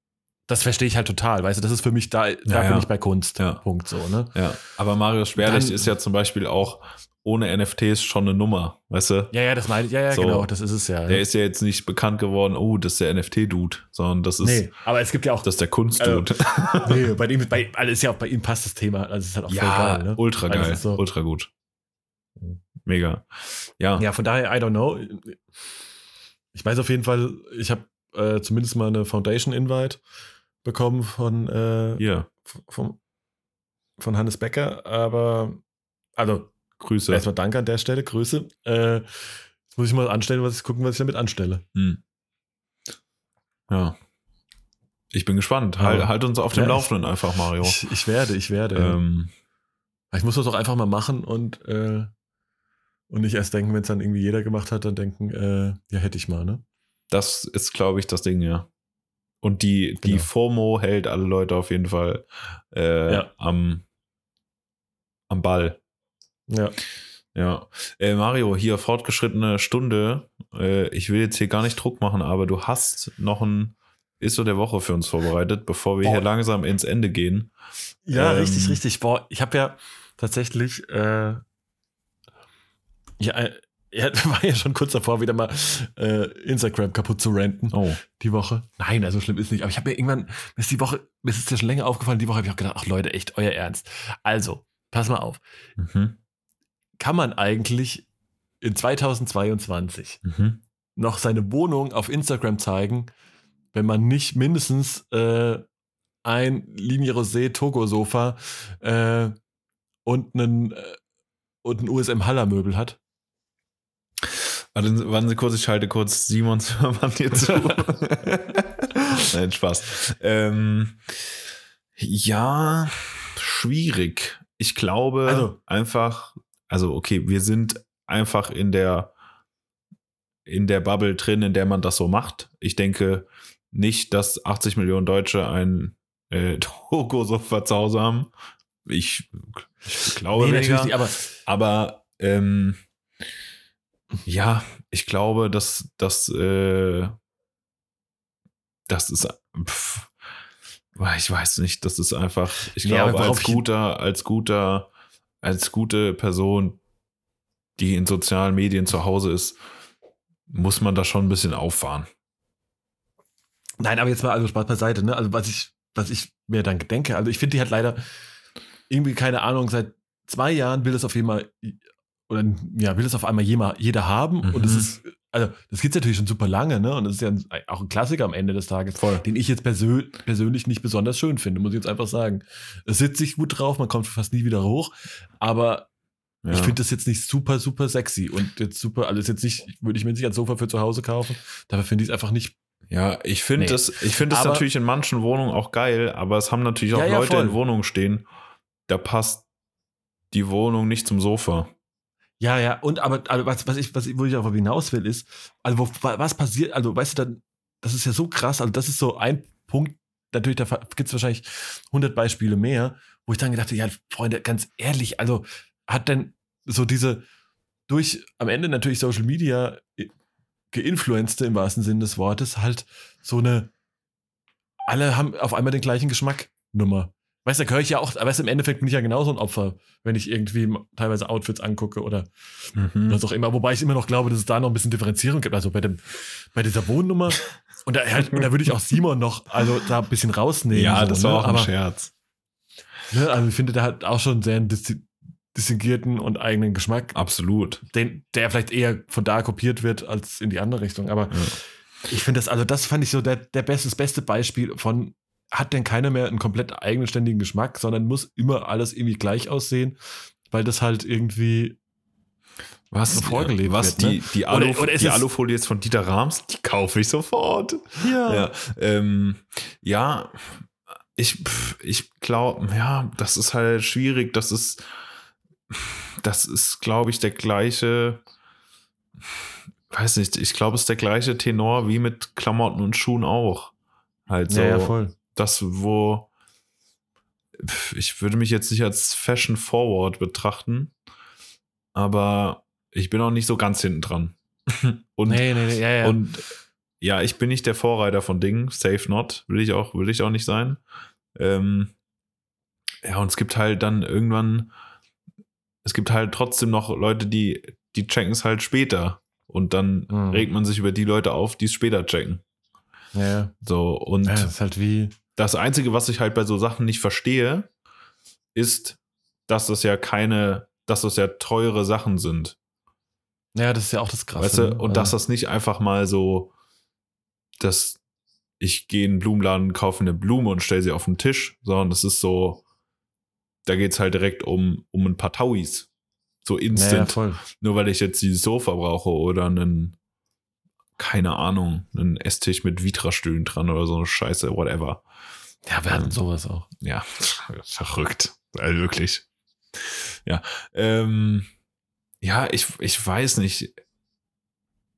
das verstehe ich halt total, weißt du, das ist für mich, da, da ja, bin ja. ich bei Kunst. Ja. Punkt so, ne? Ja. Aber Marius Dann, ist ja zum Beispiel auch ohne NFTs schon eine Nummer, weißt du? Ja, ja, das meine ich, ja, ja, so, genau, das ist es ja. Der ist ja jetzt nicht bekannt geworden, oh, das ist der NFT-Dude, sondern das ist. Nee, aber es gibt ja auch. Das ist der Kunst-Dude. Also, nee, bei ihm, bei, also ist ja auch bei ihm passt das Thema, also ist halt auch ja, voll geil, ne? Ultra also geil, also so, ultra gut. Mega. Ja. Ja, von daher, I don't know. Ich weiß auf jeden Fall, ich habe äh, zumindest mal eine Foundation-Invite bekommen von, äh, yeah. von, von Hannes Becker, aber also Grüße. Erstmal danke an der Stelle, Grüße. Äh, jetzt muss ich mal anstellen, was ich gucken, was ich damit anstelle. Hm. Ja. Ich bin gespannt. Halt, halt uns auf dem ja, Laufenden ich, einfach, Mario. Ich, ich, werde, ich werde. Ähm, ich muss das auch einfach mal machen und, äh, und nicht erst denken, wenn es dann irgendwie jeder gemacht hat, dann denken, äh, ja, hätte ich mal, ne? Das ist, glaube ich, das Ding, ja. Und die, genau. die FOMO hält alle Leute auf jeden Fall äh, ja. am, am Ball. Ja. Ja. Äh, Mario, hier fortgeschrittene Stunde. Äh, ich will jetzt hier gar nicht Druck machen, aber du hast noch ein Ist-So der Woche für uns vorbereitet, bevor wir Boah. hier langsam ins Ende gehen. Ja, ähm, richtig, richtig. Boah, ich habe ja tatsächlich äh, ja, äh, er war ja schon kurz davor, wieder mal äh, Instagram kaputt zu renten. Oh. Die Woche. Nein, also schlimm ist nicht. Aber ich habe mir irgendwann, mir ist die Woche, mir ist es ja schon länger aufgefallen, die Woche habe ich auch gedacht, ach Leute, echt, euer Ernst. Also, pass mal auf. Mhm. Kann man eigentlich in 2022 mhm. noch seine Wohnung auf Instagram zeigen, wenn man nicht mindestens äh, ein Linie Rosé Togo Sofa äh, und einen äh, und ein USM Haller Möbel hat? Warte, warten Sie kurz, ich schalte kurz Simon Zimmermann hier zu. Nein, Spaß. Ähm, ja, schwierig. Ich glaube also, einfach, also okay, wir sind einfach in der in der Bubble drin, in der man das so macht. Ich denke nicht, dass 80 Millionen Deutsche ein äh, Togo so zu Hause haben. Ich, ich glaube nee, weniger, nicht, aber, aber ähm, ja, ich glaube, dass das, äh, das ist, pff, ich weiß nicht, das ist einfach, ich ja, glaube, als guter, als guter, als gute Person, die in sozialen Medien zu Hause ist, muss man da schon ein bisschen auffahren. Nein, aber jetzt mal also Spaß beiseite, ne? Also was ich, was ich mir dann denke, also ich finde die hat leider irgendwie keine Ahnung seit zwei Jahren will es auf jeden Fall oder ja, will es auf einmal jeder, jeder haben. Mhm. Und es ist, also das es natürlich schon super lange, ne? Und das ist ja ein, auch ein Klassiker am Ende des Tages, Voll. den ich jetzt persö persönlich nicht besonders schön finde, muss ich jetzt einfach sagen. Es sitzt sich gut drauf, man kommt fast nie wieder hoch, aber ja. ich finde das jetzt nicht super, super sexy und jetzt super, alles jetzt nicht, würde ich mir nicht als Sofa für zu Hause kaufen. Dafür finde ich es einfach nicht ja, ich finde nee. das, ich finde das natürlich in manchen Wohnungen auch geil, aber es haben natürlich auch ja, ja, Leute voll. in Wohnungen stehen, da passt die Wohnung nicht zum Sofa. Ja, ja, und aber also was, was ich, was ich, wo ich darauf hinaus will, ist, also wo, was passiert, also weißt du, dann, das ist ja so krass, also das ist so ein Punkt, natürlich, da gibt es wahrscheinlich 100 Beispiele mehr, wo ich dann gedacht habe, ja, Freunde, ganz ehrlich, also hat denn so diese, durch am Ende natürlich Social Media geinfluencete im wahrsten Sinne des Wortes, halt so eine, alle haben auf einmal den gleichen Geschmack Nummer. Weißt du, da höre ich ja auch, aber im Endeffekt bin ich ja genauso ein Opfer, wenn ich irgendwie teilweise Outfits angucke oder mhm. was auch immer. Wobei ich immer noch glaube, dass es da noch ein bisschen Differenzierung gibt. Also bei, dem, bei dieser Wohnnummer. Und da, halt, und da würde ich auch Simon noch also da ein bisschen rausnehmen. Ja, so, das war ne? auch ein aber, Scherz. Ne? Also ich finde, der hat auch schon sehr einen distinguierten und eigenen Geschmack. Absolut. Den, der vielleicht eher von da kopiert wird als in die andere Richtung. Aber ja. ich finde das, also das fand ich so der, der beste, das beste Beispiel von, hat denn keiner mehr einen komplett eigenständigen Geschmack, sondern muss immer alles irgendwie gleich aussehen, weil das halt irgendwie was, so vorgelebt was wird, die, ne? die, Alu, oder, oder die Alufolie jetzt von Dieter Rams, die kaufe ich sofort. Ja. Ja, ähm, ja ich, ich glaube, ja, das ist halt schwierig. Das ist, das ist, glaube ich, der gleiche, weiß nicht, ich glaube, es ist der gleiche Tenor wie mit Klamotten und Schuhen auch. Halt so. Ja, ja, voll. Das, wo, ich würde mich jetzt nicht als Fashion Forward betrachten, aber ich bin auch nicht so ganz hinten dran. und, nee, nee, nee, ja, ja. und ja, ich bin nicht der Vorreiter von Dingen, safe not, will ich auch, will ich auch nicht sein. Ähm, ja, und es gibt halt dann irgendwann, es gibt halt trotzdem noch Leute, die, die checken es halt später. Und dann mhm. regt man sich über die Leute auf, die es später checken. Ja. So, und ja, das ist halt wie. Das Einzige, was ich halt bei so Sachen nicht verstehe, ist, dass das ja keine, dass das ja teure Sachen sind. Ja, das ist ja auch das Krasse. Weißt du? Und dass das nicht einfach mal so, dass ich gehe in den Blumenladen, kaufe eine Blume und stelle sie auf den Tisch, sondern das ist so, da geht es halt direkt um, um ein paar Tauis. So instant. Ja, Nur weil ich jetzt dieses Sofa brauche oder einen, keine Ahnung, einen Esstisch mit Vitra-Stühlen dran oder so eine Scheiße, whatever. Ja, wir hatten ähm, sowas auch. Ja, verrückt. Also wirklich. Ja. Ähm, ja, ich, ich weiß nicht.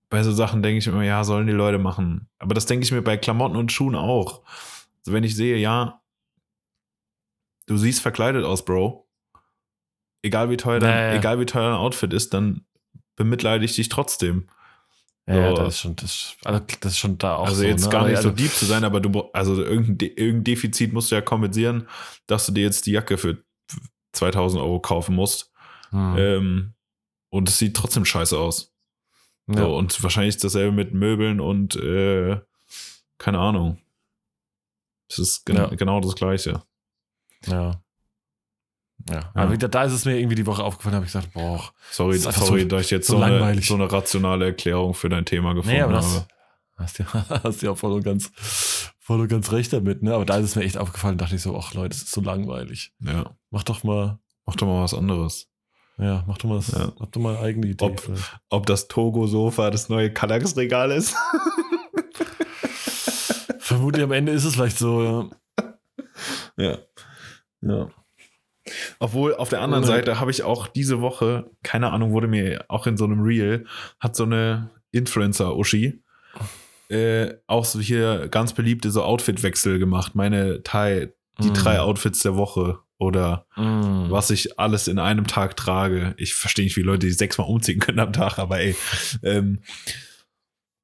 Bei so Sachen denke ich immer, ja, sollen die Leute machen. Aber das denke ich mir bei Klamotten und Schuhen auch. Also wenn ich sehe, ja, du siehst verkleidet aus, Bro. Egal wie teuer dein, naja. egal wie teuer dein Outfit ist, dann bemitleide ich dich trotzdem. Ja, so. ja, das ist schon, das, also das ist schon da auch. Also so, jetzt ne? gar nicht also, so deep zu sein, aber du, also irgendein, irgendein Defizit musst du ja kompensieren, dass du dir jetzt die Jacke für 2000 Euro kaufen musst. Hm. Ähm, und es sieht trotzdem scheiße aus. Ja. So, und wahrscheinlich dasselbe mit Möbeln und äh, keine Ahnung. Es ist gen ja. genau das Gleiche. Ja. Ja. Aber wieder, da ist es mir irgendwie die Woche aufgefallen, habe ich gesagt, boah. Sorry, sorry, so, dass ich jetzt so, so eine, so eine rationale Erklärung für dein Thema gefunden nee, aber das, habe. Hast du hast ja voll und ganz, voll und ganz recht damit, ne? Aber da ist es mir echt aufgefallen, dachte ich so, ach Leute, das ist so langweilig. Ja. Mach doch mal. Mach doch mal was anderes. Ja, mach doch mal, das, ja. mach doch mal eine eigene Idee. Ob, ob das Togo-Sofa das neue Kallax-Regal ist? Vermutlich am Ende ist es vielleicht so, ja. Ja. Ja. Obwohl auf der anderen Seite habe ich auch diese Woche, keine Ahnung, wurde mir auch in so einem Reel, hat so eine Influencer-Uschi äh, auch so hier ganz beliebte so Outfit-Wechsel gemacht. Meine Thai, die mm. drei Outfits der Woche oder mm. was ich alles in einem Tag trage. Ich verstehe nicht, wie Leute die sechsmal umziehen können am Tag, aber ey. Ähm,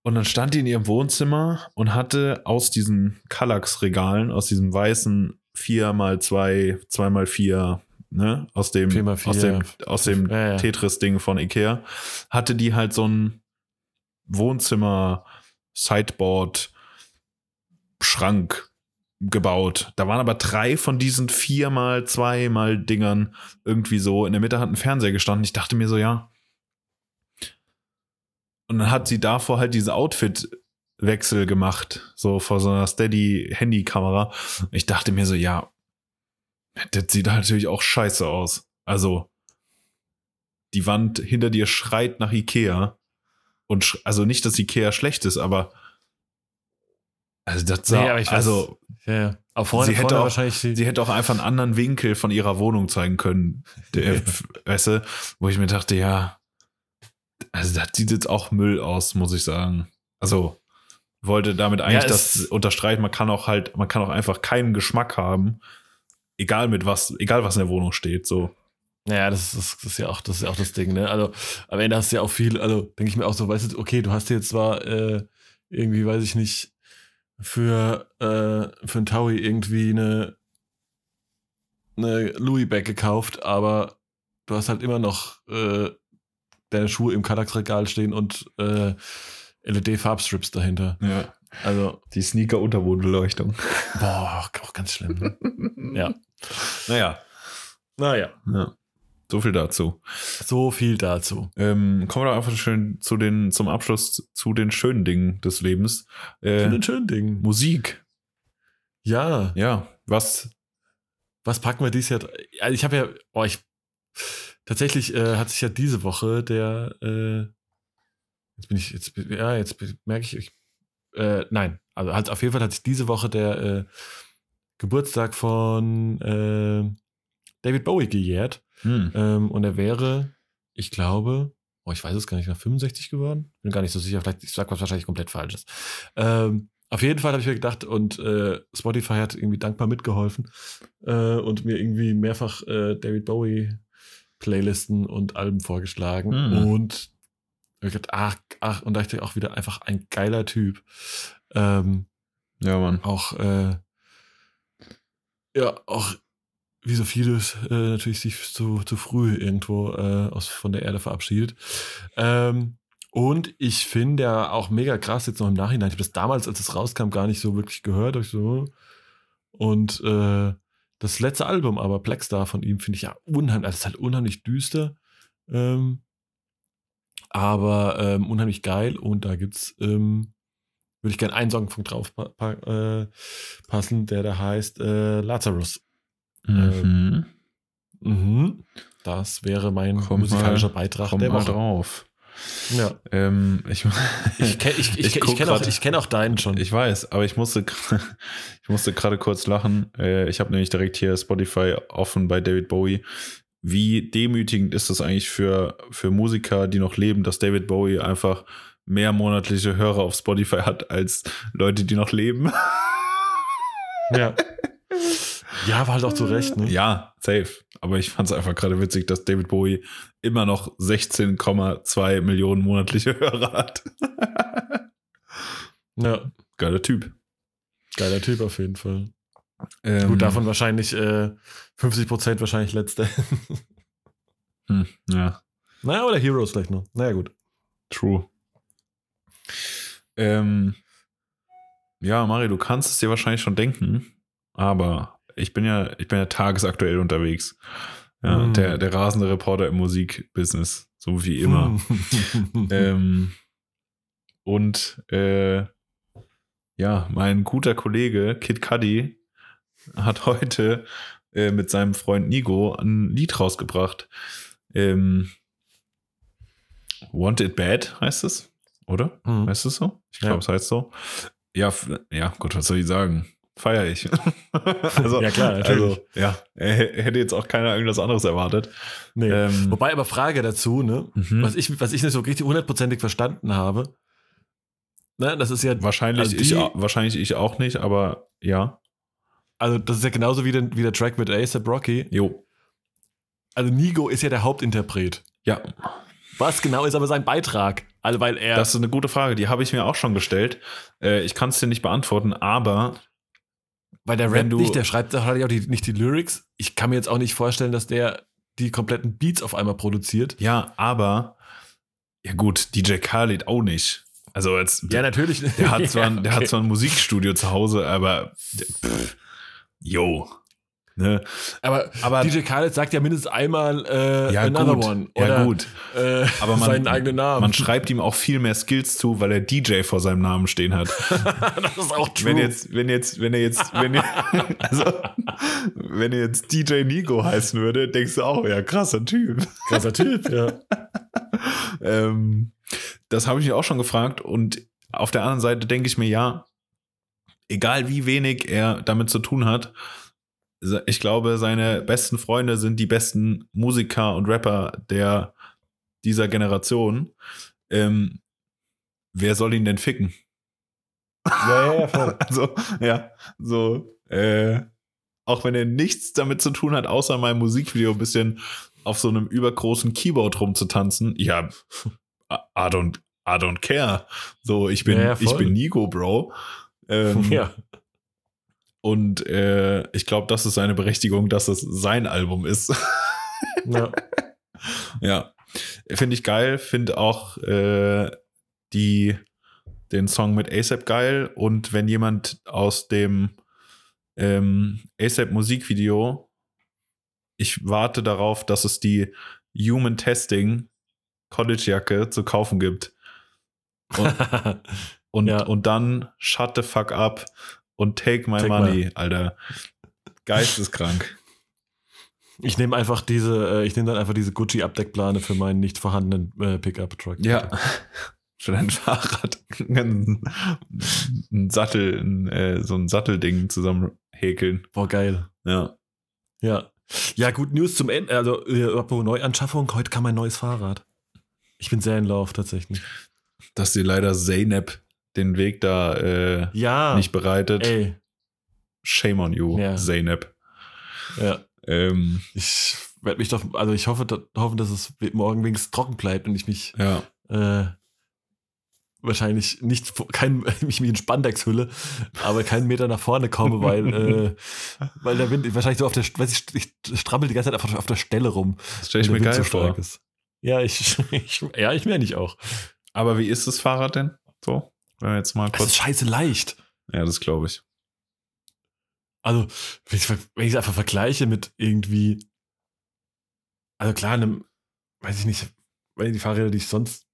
und dann stand die in ihrem Wohnzimmer und hatte aus diesen Kallax-Regalen, aus diesem weißen 4x2, 2x4, ne, aus dem, 4 x 4. aus dem, aus dem ja, ja. Tetris-Ding von Ikea, hatte die halt so ein Wohnzimmer, Sideboard, Schrank gebaut. Da waren aber drei von diesen viermal, zweimal Dingern irgendwie so. In der Mitte hat ein Fernseher gestanden. Ich dachte mir so, ja. Und dann hat sie davor halt diese Outfit-Wechsel gemacht, so vor so einer Steady-Handy-Kamera. Ich dachte mir so, ja, das sieht natürlich auch scheiße aus. Also, die Wand hinter dir schreit nach Ikea. Und also nicht, dass Ikea schlecht ist, aber also das sah, nee, weiß, also ja, ja. vorne, sie, hätte auch, sie hätte auch einfach einen anderen Winkel von ihrer Wohnung zeigen können. Der, weißt du, wo ich mir dachte, ja, also das sieht jetzt auch Müll aus, muss ich sagen. Also wollte damit eigentlich ja, das unterstreichen, man kann auch halt, man kann auch einfach keinen Geschmack haben, egal mit was, egal was in der Wohnung steht, so. Ja, das ist, das ist ja auch, das ist ja auch das Ding, ne? Also am Ende hast du ja auch viel, also denke ich mir auch so, weißt du, okay, du hast jetzt zwar äh, irgendwie, weiß ich nicht, für, äh, für ein Taui irgendwie eine, eine Louis Bag gekauft, aber du hast halt immer noch äh, deine Schuhe im Kallax-Regal stehen und äh, LED-Farbstrips dahinter. Ja. Also. Die Sneaker-Unterbodenbeleuchtung. Boah, auch ganz schlimm. Ne? ja. Naja. Naja. Ja. So viel dazu. So viel dazu. Ähm, kommen wir doch einfach schön zu den, zum Abschluss zu den schönen Dingen des Lebens. Äh, Zu den schönen Dingen. Musik. Ja. Ja, was? Was packen wir dieses Jahr? Also ich habe ja, oh, ich tatsächlich äh, hat sich ja diese Woche der, äh, jetzt bin ich, jetzt, ja, jetzt merke ich, ich äh, nein, also halt auf jeden Fall hat sich diese Woche der äh, Geburtstag von äh, David Bowie gejährt. Hm. Ähm, und er wäre, ich glaube, oh, ich weiß es gar nicht, nach 65 geworden. Bin gar nicht so sicher, vielleicht, ich sag was wahrscheinlich komplett Falsches. Ähm, auf jeden Fall habe ich mir gedacht, und äh, Spotify hat irgendwie dankbar mitgeholfen äh, und mir irgendwie mehrfach äh, David Bowie Playlisten und Alben vorgeschlagen. Mhm. Und hab ich gedacht, ach, ach, und da ich auch wieder einfach ein geiler Typ. Ähm, Ja, Mann. auch äh, ja auch wie so vieles äh, natürlich sich zu, zu früh irgendwo äh, aus von der Erde verabschiedet. Ähm, und ich finde ja auch mega krass jetzt noch im Nachhinein. Ich habe das damals, als es rauskam, gar nicht so wirklich gehört. So, und äh, das letzte Album, aber Blackstar von ihm, finde ich ja unheimlich, also ist halt unheimlich düster. Ähm, aber ähm, unheimlich geil. Und da gibt's ähm, würde ich gerne einen Song von drauf pa pa äh, passen, der da heißt äh, Lazarus. Mhm. Mhm. Das wäre mein Komm musikalischer mal- Beitrag Komm der mal Woche. drauf. Ja. Ähm, ich, Ich, ich, ich, Ich kenne auch, kenn auch deinen schon. Ich weiß, aber ich musste, ich musste gerade kurz lachen. Äh, Ich habe nämlich direkt hier Spotify offen bei David Bowie. Wie demütigend ist das eigentlich für, für Musiker, die noch leben, dass David Bowie einfach mehr monatliche Hörer auf Spotify hat als Leute, die noch leben? ja. ja, war halt auch zu Recht, ne? Ja, safe. Aber ich fand es einfach gerade witzig, dass David Bowie immer noch 16,2 Millionen monatliche Hörer hat. Ja. Geiler Typ. Geiler Typ auf jeden Fall. Ähm, Gut, davon wahrscheinlich äh, 50 Prozent wahrscheinlich letzte. hm, ja. naja, oder Heroes vielleicht noch. Naja, gut. True. Ähm, ja, Mari, du kannst es dir wahrscheinlich schon denken, aber ich bin ja, ich bin ja tagesaktuell unterwegs. Ja, Mm. der, der rasende Reporter im Musikbusiness, so wie immer. ähm, und äh, ja, mein guter Kollege Kid Cudi hat heute äh, mit seinem Freund Nigo ein Lied rausgebracht. Ähm, Want It Bad heißt es, oder? Mhm. Heißt es so? Ich Ja. glaube, es heißt so. Ja, ja, Gott, was soll ich sagen? Feier ich. also, Ja, klar, natürlich. Also, ja, äh, hätte jetzt auch keiner irgendwas anderes erwartet. nee. Ähm, Wobei aber Frage dazu, ne? mhm. Was, ich, was ich nicht so richtig hundertprozentig verstanden habe, ne, das ist ja, wahrscheinlich, also ich, die- au- wahrscheinlich ich auch nicht, aber ja. Also das ist ja genauso wie, der- wie der Track mit ASAP Rocky. Jo. Also Nigo ist ja der Hauptinterpret. Ja, Was genau ist aber sein Beitrag? Also weil er, das ist eine gute Frage. Die habe ich mir auch schon gestellt. Äh, ich kann es dir nicht beantworten, aber weil der Rap nicht, der schreibt doch halt auch die, nicht die Lyrics. Ich kann mir jetzt auch nicht vorstellen, dass der die kompletten Beats auf einmal produziert. ja, aber ja gut, DJ Khaled auch nicht. Also als Ja, natürlich. der hat zwar, Ja, der hat okay. zwar ein Musikstudio zu Hause, aber pff, yo. Ne? aber, Aber DJ Khaled sagt ja mindestens einmal äh, ja, Another gut. One ja, oder gut. Äh, Aber man- seinen eigenen Namen. Man schreibt ihm auch viel mehr Skills zu, weil er DJ vor seinem Namen stehen hat. das ist auch true. Wenn jetzt, wenn jetzt, wenn er jetzt, wenn er, also, wenn er jetzt DJ Nigo heißen würde, denkst du auch, ja, krasser Typ. krasser Typ, ja. Ähm, das habe ich mich auch schon gefragt und auf der anderen Seite denke ich mir, ja, egal wie wenig er damit zu tun hat, ich glaube, seine besten Freunde sind die besten Musiker und Rapper der dieser Generation. Ähm, wer soll ihn denn ficken? Ja, ja, ja, voll. Also, ja, so, äh, auch wenn er nichts damit zu tun hat, außer meinem Musikvideo ein bisschen auf so einem übergroßen Keyboard rumzutanzen, ja, I don't, I don't care. So, ich bin, Ja, ich bin Nico, Bro. Ähm, ja. Und äh, ich glaube, das ist seine Berechtigung, dass es sein Album ist. ja. ja, finde ich geil. Finde auch äh, die, den Song mit ASAP geil. Und wenn jemand aus dem ähm, ASAP Musikvideo ich warte darauf, dass es die Human Testing College-Jacke zu kaufen gibt. Und, und, ja. und dann shut the fuck up und take my take money, my. Alter. Geisteskrank. Ich nehme einfach diese, äh, ich nehme dann einfach diese Gucci-Abdeckplane für meinen nicht vorhandenen äh, Pickup-Truck. Ja. für dein Fahrrad ein, ein Sattel, ein, äh, so ein Sattelding zusammen häkeln. Boah, geil. Ja. Ja. Ja, gut, News zum Ende. Also, äh, Neuanschaffung, heute kam ein neues Fahrrad. Ich bin sehr in Lauf tatsächlich. Dass dir leider Zeynep den Weg da äh, ja, nicht bereitet. Ey. Shame on you, ja. Zeynep. Ja. Ähm, ich werde mich doch, also ich hoffe, da, hoffe, dass es morgen wenigstens trocken bleibt und ich mich ja. äh, wahrscheinlich nicht kein, mich wie in Spandex hülle, aber keinen Meter nach vorne komme, weil, äh, weil der Wind wahrscheinlich so auf der, weiß ich, ich strammel die ganze Zeit auf, auf der Stelle rum. Das stelle ich mir geil so vor. Ist. Ja, ich, ich, ja, ich mehr nicht auch. Aber wie ist das Fahrrad denn? So, wenn wir jetzt mal kurz. Das ist scheiße leicht. Ja, das glaube ich. Also, wenn ich es einfach vergleiche mit irgendwie, also klar, einem, weiß ich nicht, weil die Fahrräder, die ich sonst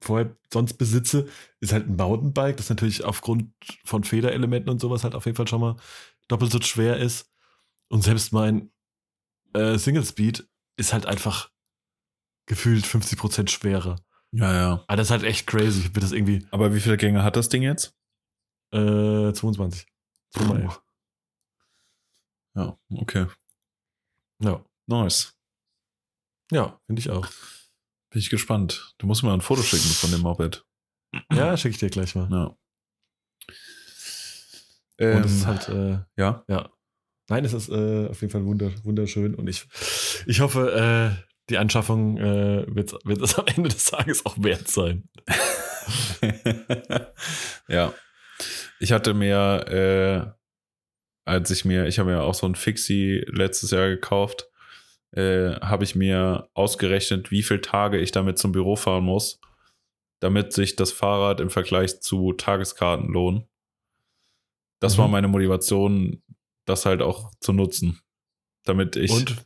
vorher sonst besitze, ist halt ein Mountainbike, das natürlich aufgrund von Federelementen und sowas halt auf jeden Fall schon mal doppelt so schwer ist. Und selbst mein äh, Single Speed ist halt einfach gefühlt 50% schwerer. Ja, ja. Aber das ist halt echt crazy. Wird das irgendwie. Aber wie viele Gänge hat das Ding jetzt? Äh, 22. 2 ja, okay. Ja. Nice. Ja, finde ich auch. Bin ich gespannt. Du musst mir ein Foto schicken von dem Moped. Ja, schicke ich dir gleich mal. Ja. Ähm, und es ist halt, äh, ja. Ja. Nein, es ist äh, auf jeden Fall wunderschön und ich, ich hoffe, äh, die Anschaffung äh, wird, wird es am Ende des Tages auch wert sein. ja. Ich hatte mir äh, als ich mir, ich habe mir auch so ein Fixie letztes Jahr gekauft, äh, habe ich mir ausgerechnet, wie viele Tage ich damit zum Büro fahren muss, damit sich das Fahrrad im Vergleich zu Tageskarten lohnt. Das mhm. war meine Motivation, das halt auch zu nutzen. Damit ich. Und?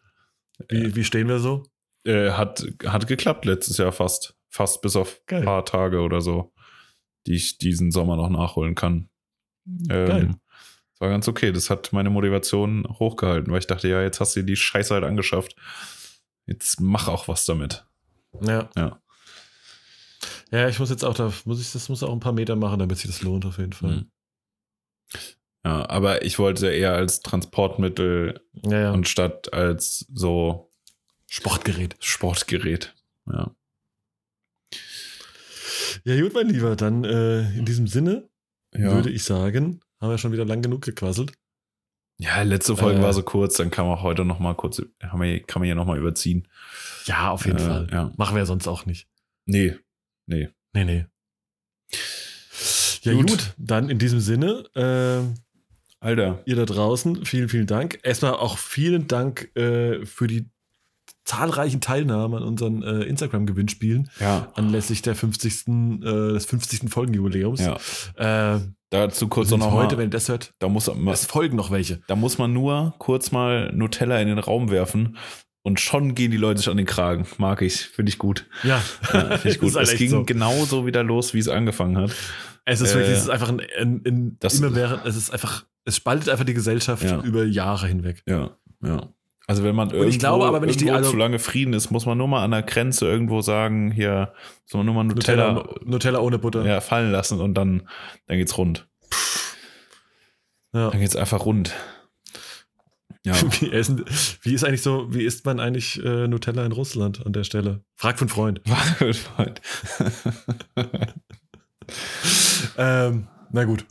Wie, äh, wie stehen wir so? Äh, hat, hat geklappt letztes Jahr fast. Fast bis auf ein paar Tage oder so, die ich diesen Sommer noch nachholen kann. Ähm, Geil war ganz okay. Das hat meine Motivation hochgehalten, weil ich dachte, ja, jetzt hast du die Scheiße halt angeschafft. Jetzt mach auch was damit. Ja. Ja. Ja, ich muss jetzt auch, da muss ich, das muss auch ein paar Meter machen, damit sich das lohnt, auf jeden Fall. Mhm. Ja, aber ich wollte eher als Transportmittel ja, ja. und statt als so Sportgerät. Sportgerät, ja. Ja, gut, mein Lieber, dann äh, in diesem Sinne ja. würde ich sagen, haben wir schon wieder lang genug gequasselt. Ja, letzte Folge äh, war so kurz, dann kann man heute noch mal kurz, kann man, kann man hier noch mal überziehen. Ja, auf jeden äh, Fall. Ja. Machen wir ja sonst auch nicht. Nee, nee. Nee, nee. Ja, gut, gut dann in diesem Sinne, äh, Alter. Ihr da draußen, vielen, vielen Dank. Erstmal auch vielen Dank äh, für die zahlreichen Teilnahmen an unseren äh, Instagram-Gewinnspielen. Ja. Anlässlich der 50. Äh, des 50. Folgenjubiläums. Ja. Äh, Dazu kurz noch heute, wenn das hört, da muss man, es folgen noch welche. Da muss man nur kurz mal Nutella in den Raum werfen und schon gehen die Leute sich an den Kragen. Mag ich, finde ich gut. Ja, ja finde ich gut. Es ging so. genauso wieder los, wie es angefangen hat. Es ist äh, wirklich, es ist einfach ein, ein, ein das, immer während, es ist einfach, es spaltet einfach die Gesellschaft ja. über Jahre hinweg. Ja, ja. Also wenn man irgendwo, glaube, aber wenn ich die, also, zu lange Frieden ist, muss man nur mal an der Grenze irgendwo sagen, hier soll man nur mal Nutella, Nutella, Nutella ohne Butter ja, fallen lassen und dann, dann geht's rund. Ja. Dann geht's einfach rund. Ja. Wie, essen, wie ist eigentlich so, wie isst man eigentlich äh, Nutella in Russland an der Stelle? Frag von Freund. Frag von Freund. ähm, na gut.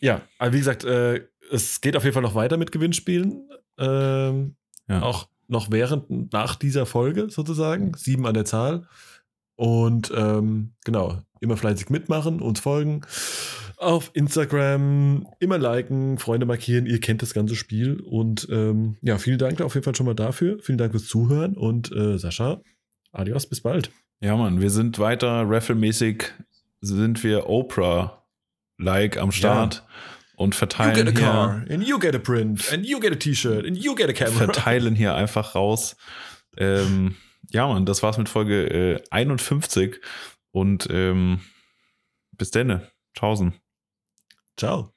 Ja, aber wie gesagt, äh, es geht auf jeden Fall noch weiter mit Gewinnspielen. Ähm, ja. Auch noch während, nach dieser Folge sozusagen. Sieben an der Zahl. Und ähm, genau, immer fleißig mitmachen, uns folgen. Auf Instagram immer liken, Freunde markieren, ihr kennt das ganze Spiel. Und ähm, ja, vielen Dank auf jeden Fall schon mal dafür. Vielen Dank fürs Zuhören und äh, Sascha, adios, bis bald. Ja, Mann, wir sind weiter rafflemäßig, sind wir Oprah-like am Start. Ja. Und verteilen You get a hier, car, and you get a print, and you get a T-Shirt, and you get a camera. verteilen hier einfach raus. Ähm, ja, Mann, das war's mit Folge äh, 51 und ähm, bis denne. Tschaußen. Ciao.